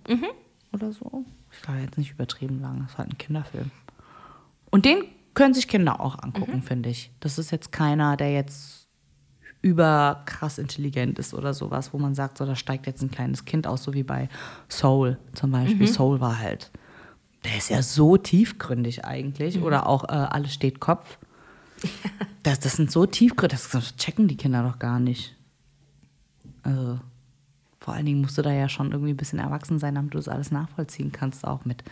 oder so. Ich glaube jetzt nicht übertrieben lang. Das ist halt ein Kinderfilm. Und den können sich Kinder auch angucken, finde ich. Das ist jetzt keiner, der jetzt über krass intelligent ist oder sowas, wo man sagt, so da steigt jetzt ein kleines Kind aus, so wie bei Soul zum Beispiel. Soul war halt, der ist ja so tiefgründig eigentlich. Oder auch äh, Alles steht Kopf. Das, das sind so tiefgründig, das checken die Kinder doch gar nicht. Also, vor allen Dingen musst du da ja schon irgendwie ein bisschen erwachsen sein, damit du das alles nachvollziehen kannst, auch mit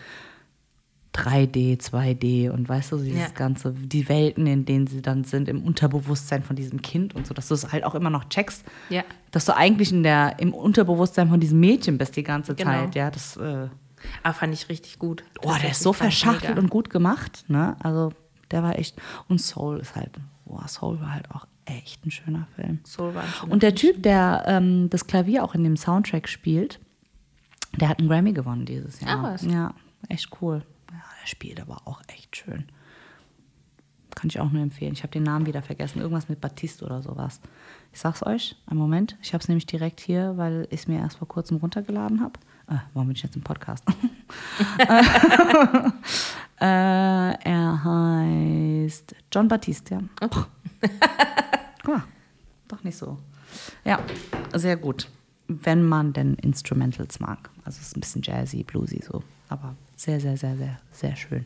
3D, 2D und weißt du, dieses Ja. ganze, die Welten, in denen sie dann sind, im Unterbewusstsein von diesem Kind und so, dass du es halt auch immer noch checkst, Ja. dass du eigentlich in der, im Unterbewusstsein von diesem Mädchen bist die ganze Genau. Zeit, ja, das, äh, Ah, fand ich richtig gut. oh, der ist so verschachtelt und gut gemacht, ne, also der war echt, und Soul ist halt, boah, Soul war halt auch echt ein schöner Film. Soul war ein schöner Und der Typ, der ähm, das Klavier auch in dem Soundtrack spielt, der hat einen Grammy gewonnen dieses Jahr. Ah, was? Ja, echt cool. Ja, der spielt aber auch echt schön. Kann ich auch nur empfehlen. Ich habe den Namen wieder vergessen. Irgendwas mit Batiste oder sowas. Ich sag's euch, einen Moment. Ich habe es nämlich direkt hier, weil ich es mir erst vor kurzem runtergeladen habe. Äh, warum bin ich jetzt im Podcast? äh, er heißt John Batiste, ja. Okay. Guck mal, doch nicht so. Ja, sehr gut. Wenn man denn Instrumentals mag. Also es ist ein bisschen jazzy, bluesy so. Aber sehr, sehr, sehr, sehr, sehr schön.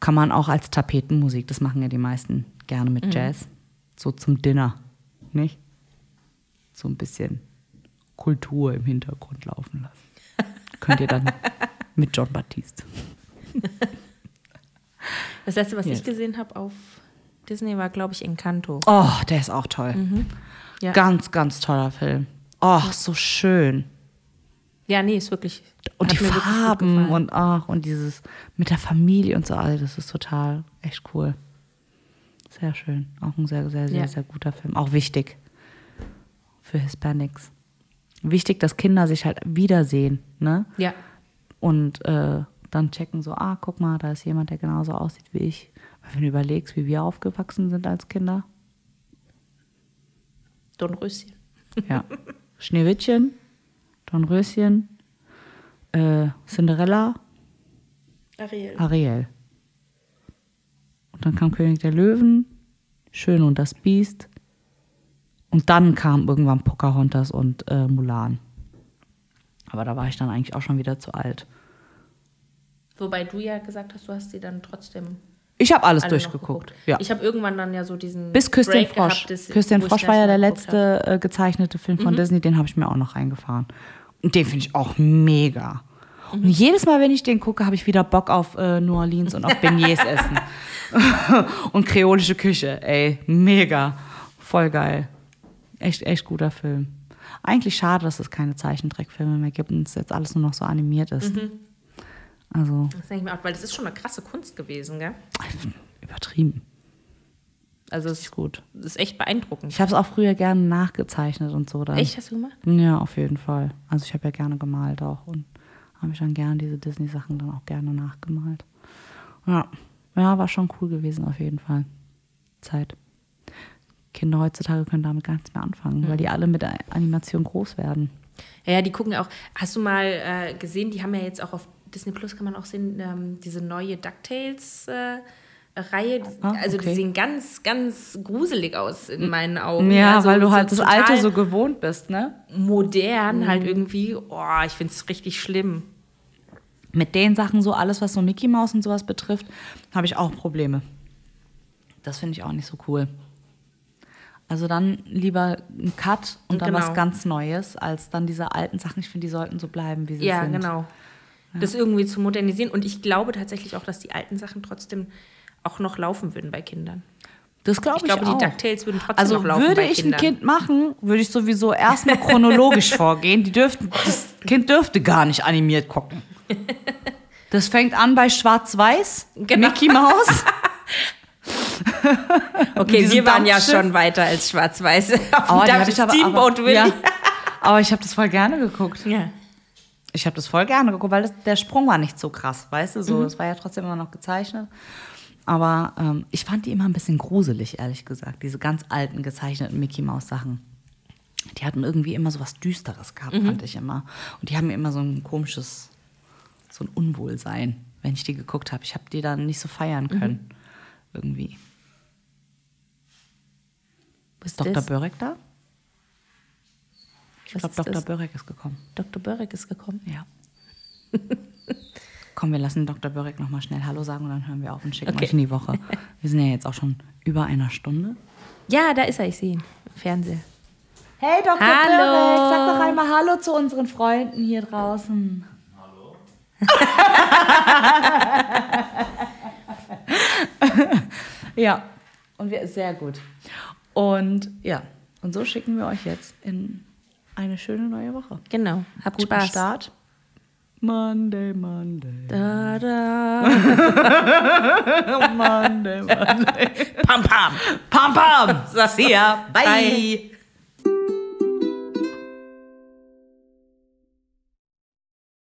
Kann man auch als Tapetenmusik, das machen ja die meisten gerne mit Jazz. So zum Dinner, nicht? So ein bisschen Kultur im Hintergrund laufen lassen. Könnt ihr dann mit John Baptiste. Das letzte, was Yes. ich gesehen habe auf Disney, war, glaube ich, Encanto. Oh, der ist auch toll. Ja. Ganz, ganz toller Film. Oh, so schön. Ja, nee, ist wirklich. Und die Farben und ach, und dieses mit der Familie und so, all das ist total echt cool. Sehr schön. Auch ein sehr, sehr, sehr, Ja. sehr guter Film. Auch wichtig für Hispanics. Wichtig, dass Kinder sich halt wiedersehen, ne? Ja. Und äh, dann checken so, ah, guck mal, da ist jemand, der genauso aussieht wie ich. Weil wenn du überlegst, wie wir aufgewachsen sind als Kinder. Dornröschen. Ja. Schneewittchen, Dornröschen, äh, Cinderella, Ariel. Ariel. Und dann kam König der Löwen, Schön und das Biest. Und dann kam irgendwann Pocahontas und äh, Mulan. Aber da war ich dann eigentlich auch schon wieder zu alt. Wobei du ja gesagt hast, du hast sie dann trotzdem Ich habe alles durchgeguckt. geguckt. Ja. Ich habe irgendwann dann ja so diesen Bis Küss den Frosch. gehabt, Küss den Frosch war ja der geguckt hab. Mhm. letzte äh, gezeichnete Film von Disney, den habe ich mir auch noch reingefahren. Und den finde ich auch mega. Mhm. Und jedes Mal, wenn ich den gucke, habe ich wieder Bock auf äh, New Orleans und auf Beignets essen. und kreolische Küche. Ey, mega. Voll geil. Echt, echt guter Film. Eigentlich schade, dass es keine Zeichentrickfilme mehr gibt und es jetzt alles nur noch so animiert ist. Mhm. Also Das denke ich mir auch, weil das ist schon eine krasse Kunst gewesen, gell? übertrieben. Also es Ist gut. ist echt beeindruckend. Ich habe es auch früher gerne nachgezeichnet und so. Dann. Echt, hast du gemacht? Ja, auf jeden Fall. Also ich habe ja gerne gemalt auch und habe ich dann gerne diese Disney-Sachen dann auch gerne nachgemalt. Ja. ja, war schon cool gewesen auf jeden Fall. Zeit. Kinder heutzutage können damit gar nichts mehr anfangen, weil die alle mit der Animation groß werden. Ja, ja, die gucken auch. Hast du mal äh, gesehen, die haben ja jetzt auch auf Disney Plus, kann man auch sehen, ähm, diese neue DuckTales. Äh, Reihe, Ah, also die okay. sehen ganz, ganz gruselig aus in meinen Augen. Ja, also weil du halt das Alte so gewohnt bist, ne? modern halt irgendwie. Oh, ich finde es richtig schlimm. Mit den Sachen so, alles was so Mickey Mouse und sowas betrifft, habe ich auch Probleme. Das finde ich auch nicht so cool. Also dann lieber ein Cut und dann Genau. was ganz Neues, als dann diese alten Sachen. Ich finde, die sollten so bleiben, wie sie Ja, sind. genau. Das irgendwie zu modernisieren. Und ich glaube tatsächlich auch, dass die alten Sachen trotzdem auch noch laufen würden bei Kindern. Das glaube Ich ich, glaube, auch. die DuckTales würden trotzdem Also noch laufen würde ich Kindern. ein Kind machen, würde ich sowieso erstmal chronologisch vorgehen. Die dürften, das Kind dürfte gar nicht animiert gucken. Das fängt an bei Schwarz-Weiß, Genau. Mickey Mouse. Okay, wir waren ja schon weiter als schwarz-weiß. Auf Aber dem aber- ja. aber ich habe das voll gerne geguckt. Ja. Ich habe das voll gerne geguckt, weil das, der Sprung war nicht so krass, weißt du? So, Mhm. es war ja trotzdem immer noch gezeichnet. Aber ähm, ich fand die immer ein bisschen gruselig, ehrlich gesagt. Diese ganz alten gezeichneten Mickey Maus Sachen. Die hatten irgendwie immer so was Düsteres gehabt, Mhm. fand ich immer. Und die haben mir immer so ein komisches, so ein Unwohlsein, wenn ich die geguckt habe. Ich habe die dann nicht so feiern Mhm. können. Irgendwie. Ist Dr. Börek da? Ich glaube, Dr. das? Börek ist gekommen. Dr. Börek ist gekommen. Ja. Komm, wir lassen Dr. Börek nochmal schnell Hallo sagen und dann hören wir auf und schicken Okay. euch in die Woche. Wir sind ja jetzt auch schon über einer Stunde. Ja, da ist er, ich sehe ihn. Im Fernsehen. Hey Dr. Hallo. Börek, sag doch einmal Hallo zu unseren Freunden hier draußen. Hallo. ja, und wir sehr gut. Und ja, und so schicken wir euch jetzt in eine schöne neue Woche. Genau. Habt Guten Spaß. Start. Monday, Monday. Da, da. Monday, Monday. Pam, pam. Pam, pam. Ya. Bye. Bye.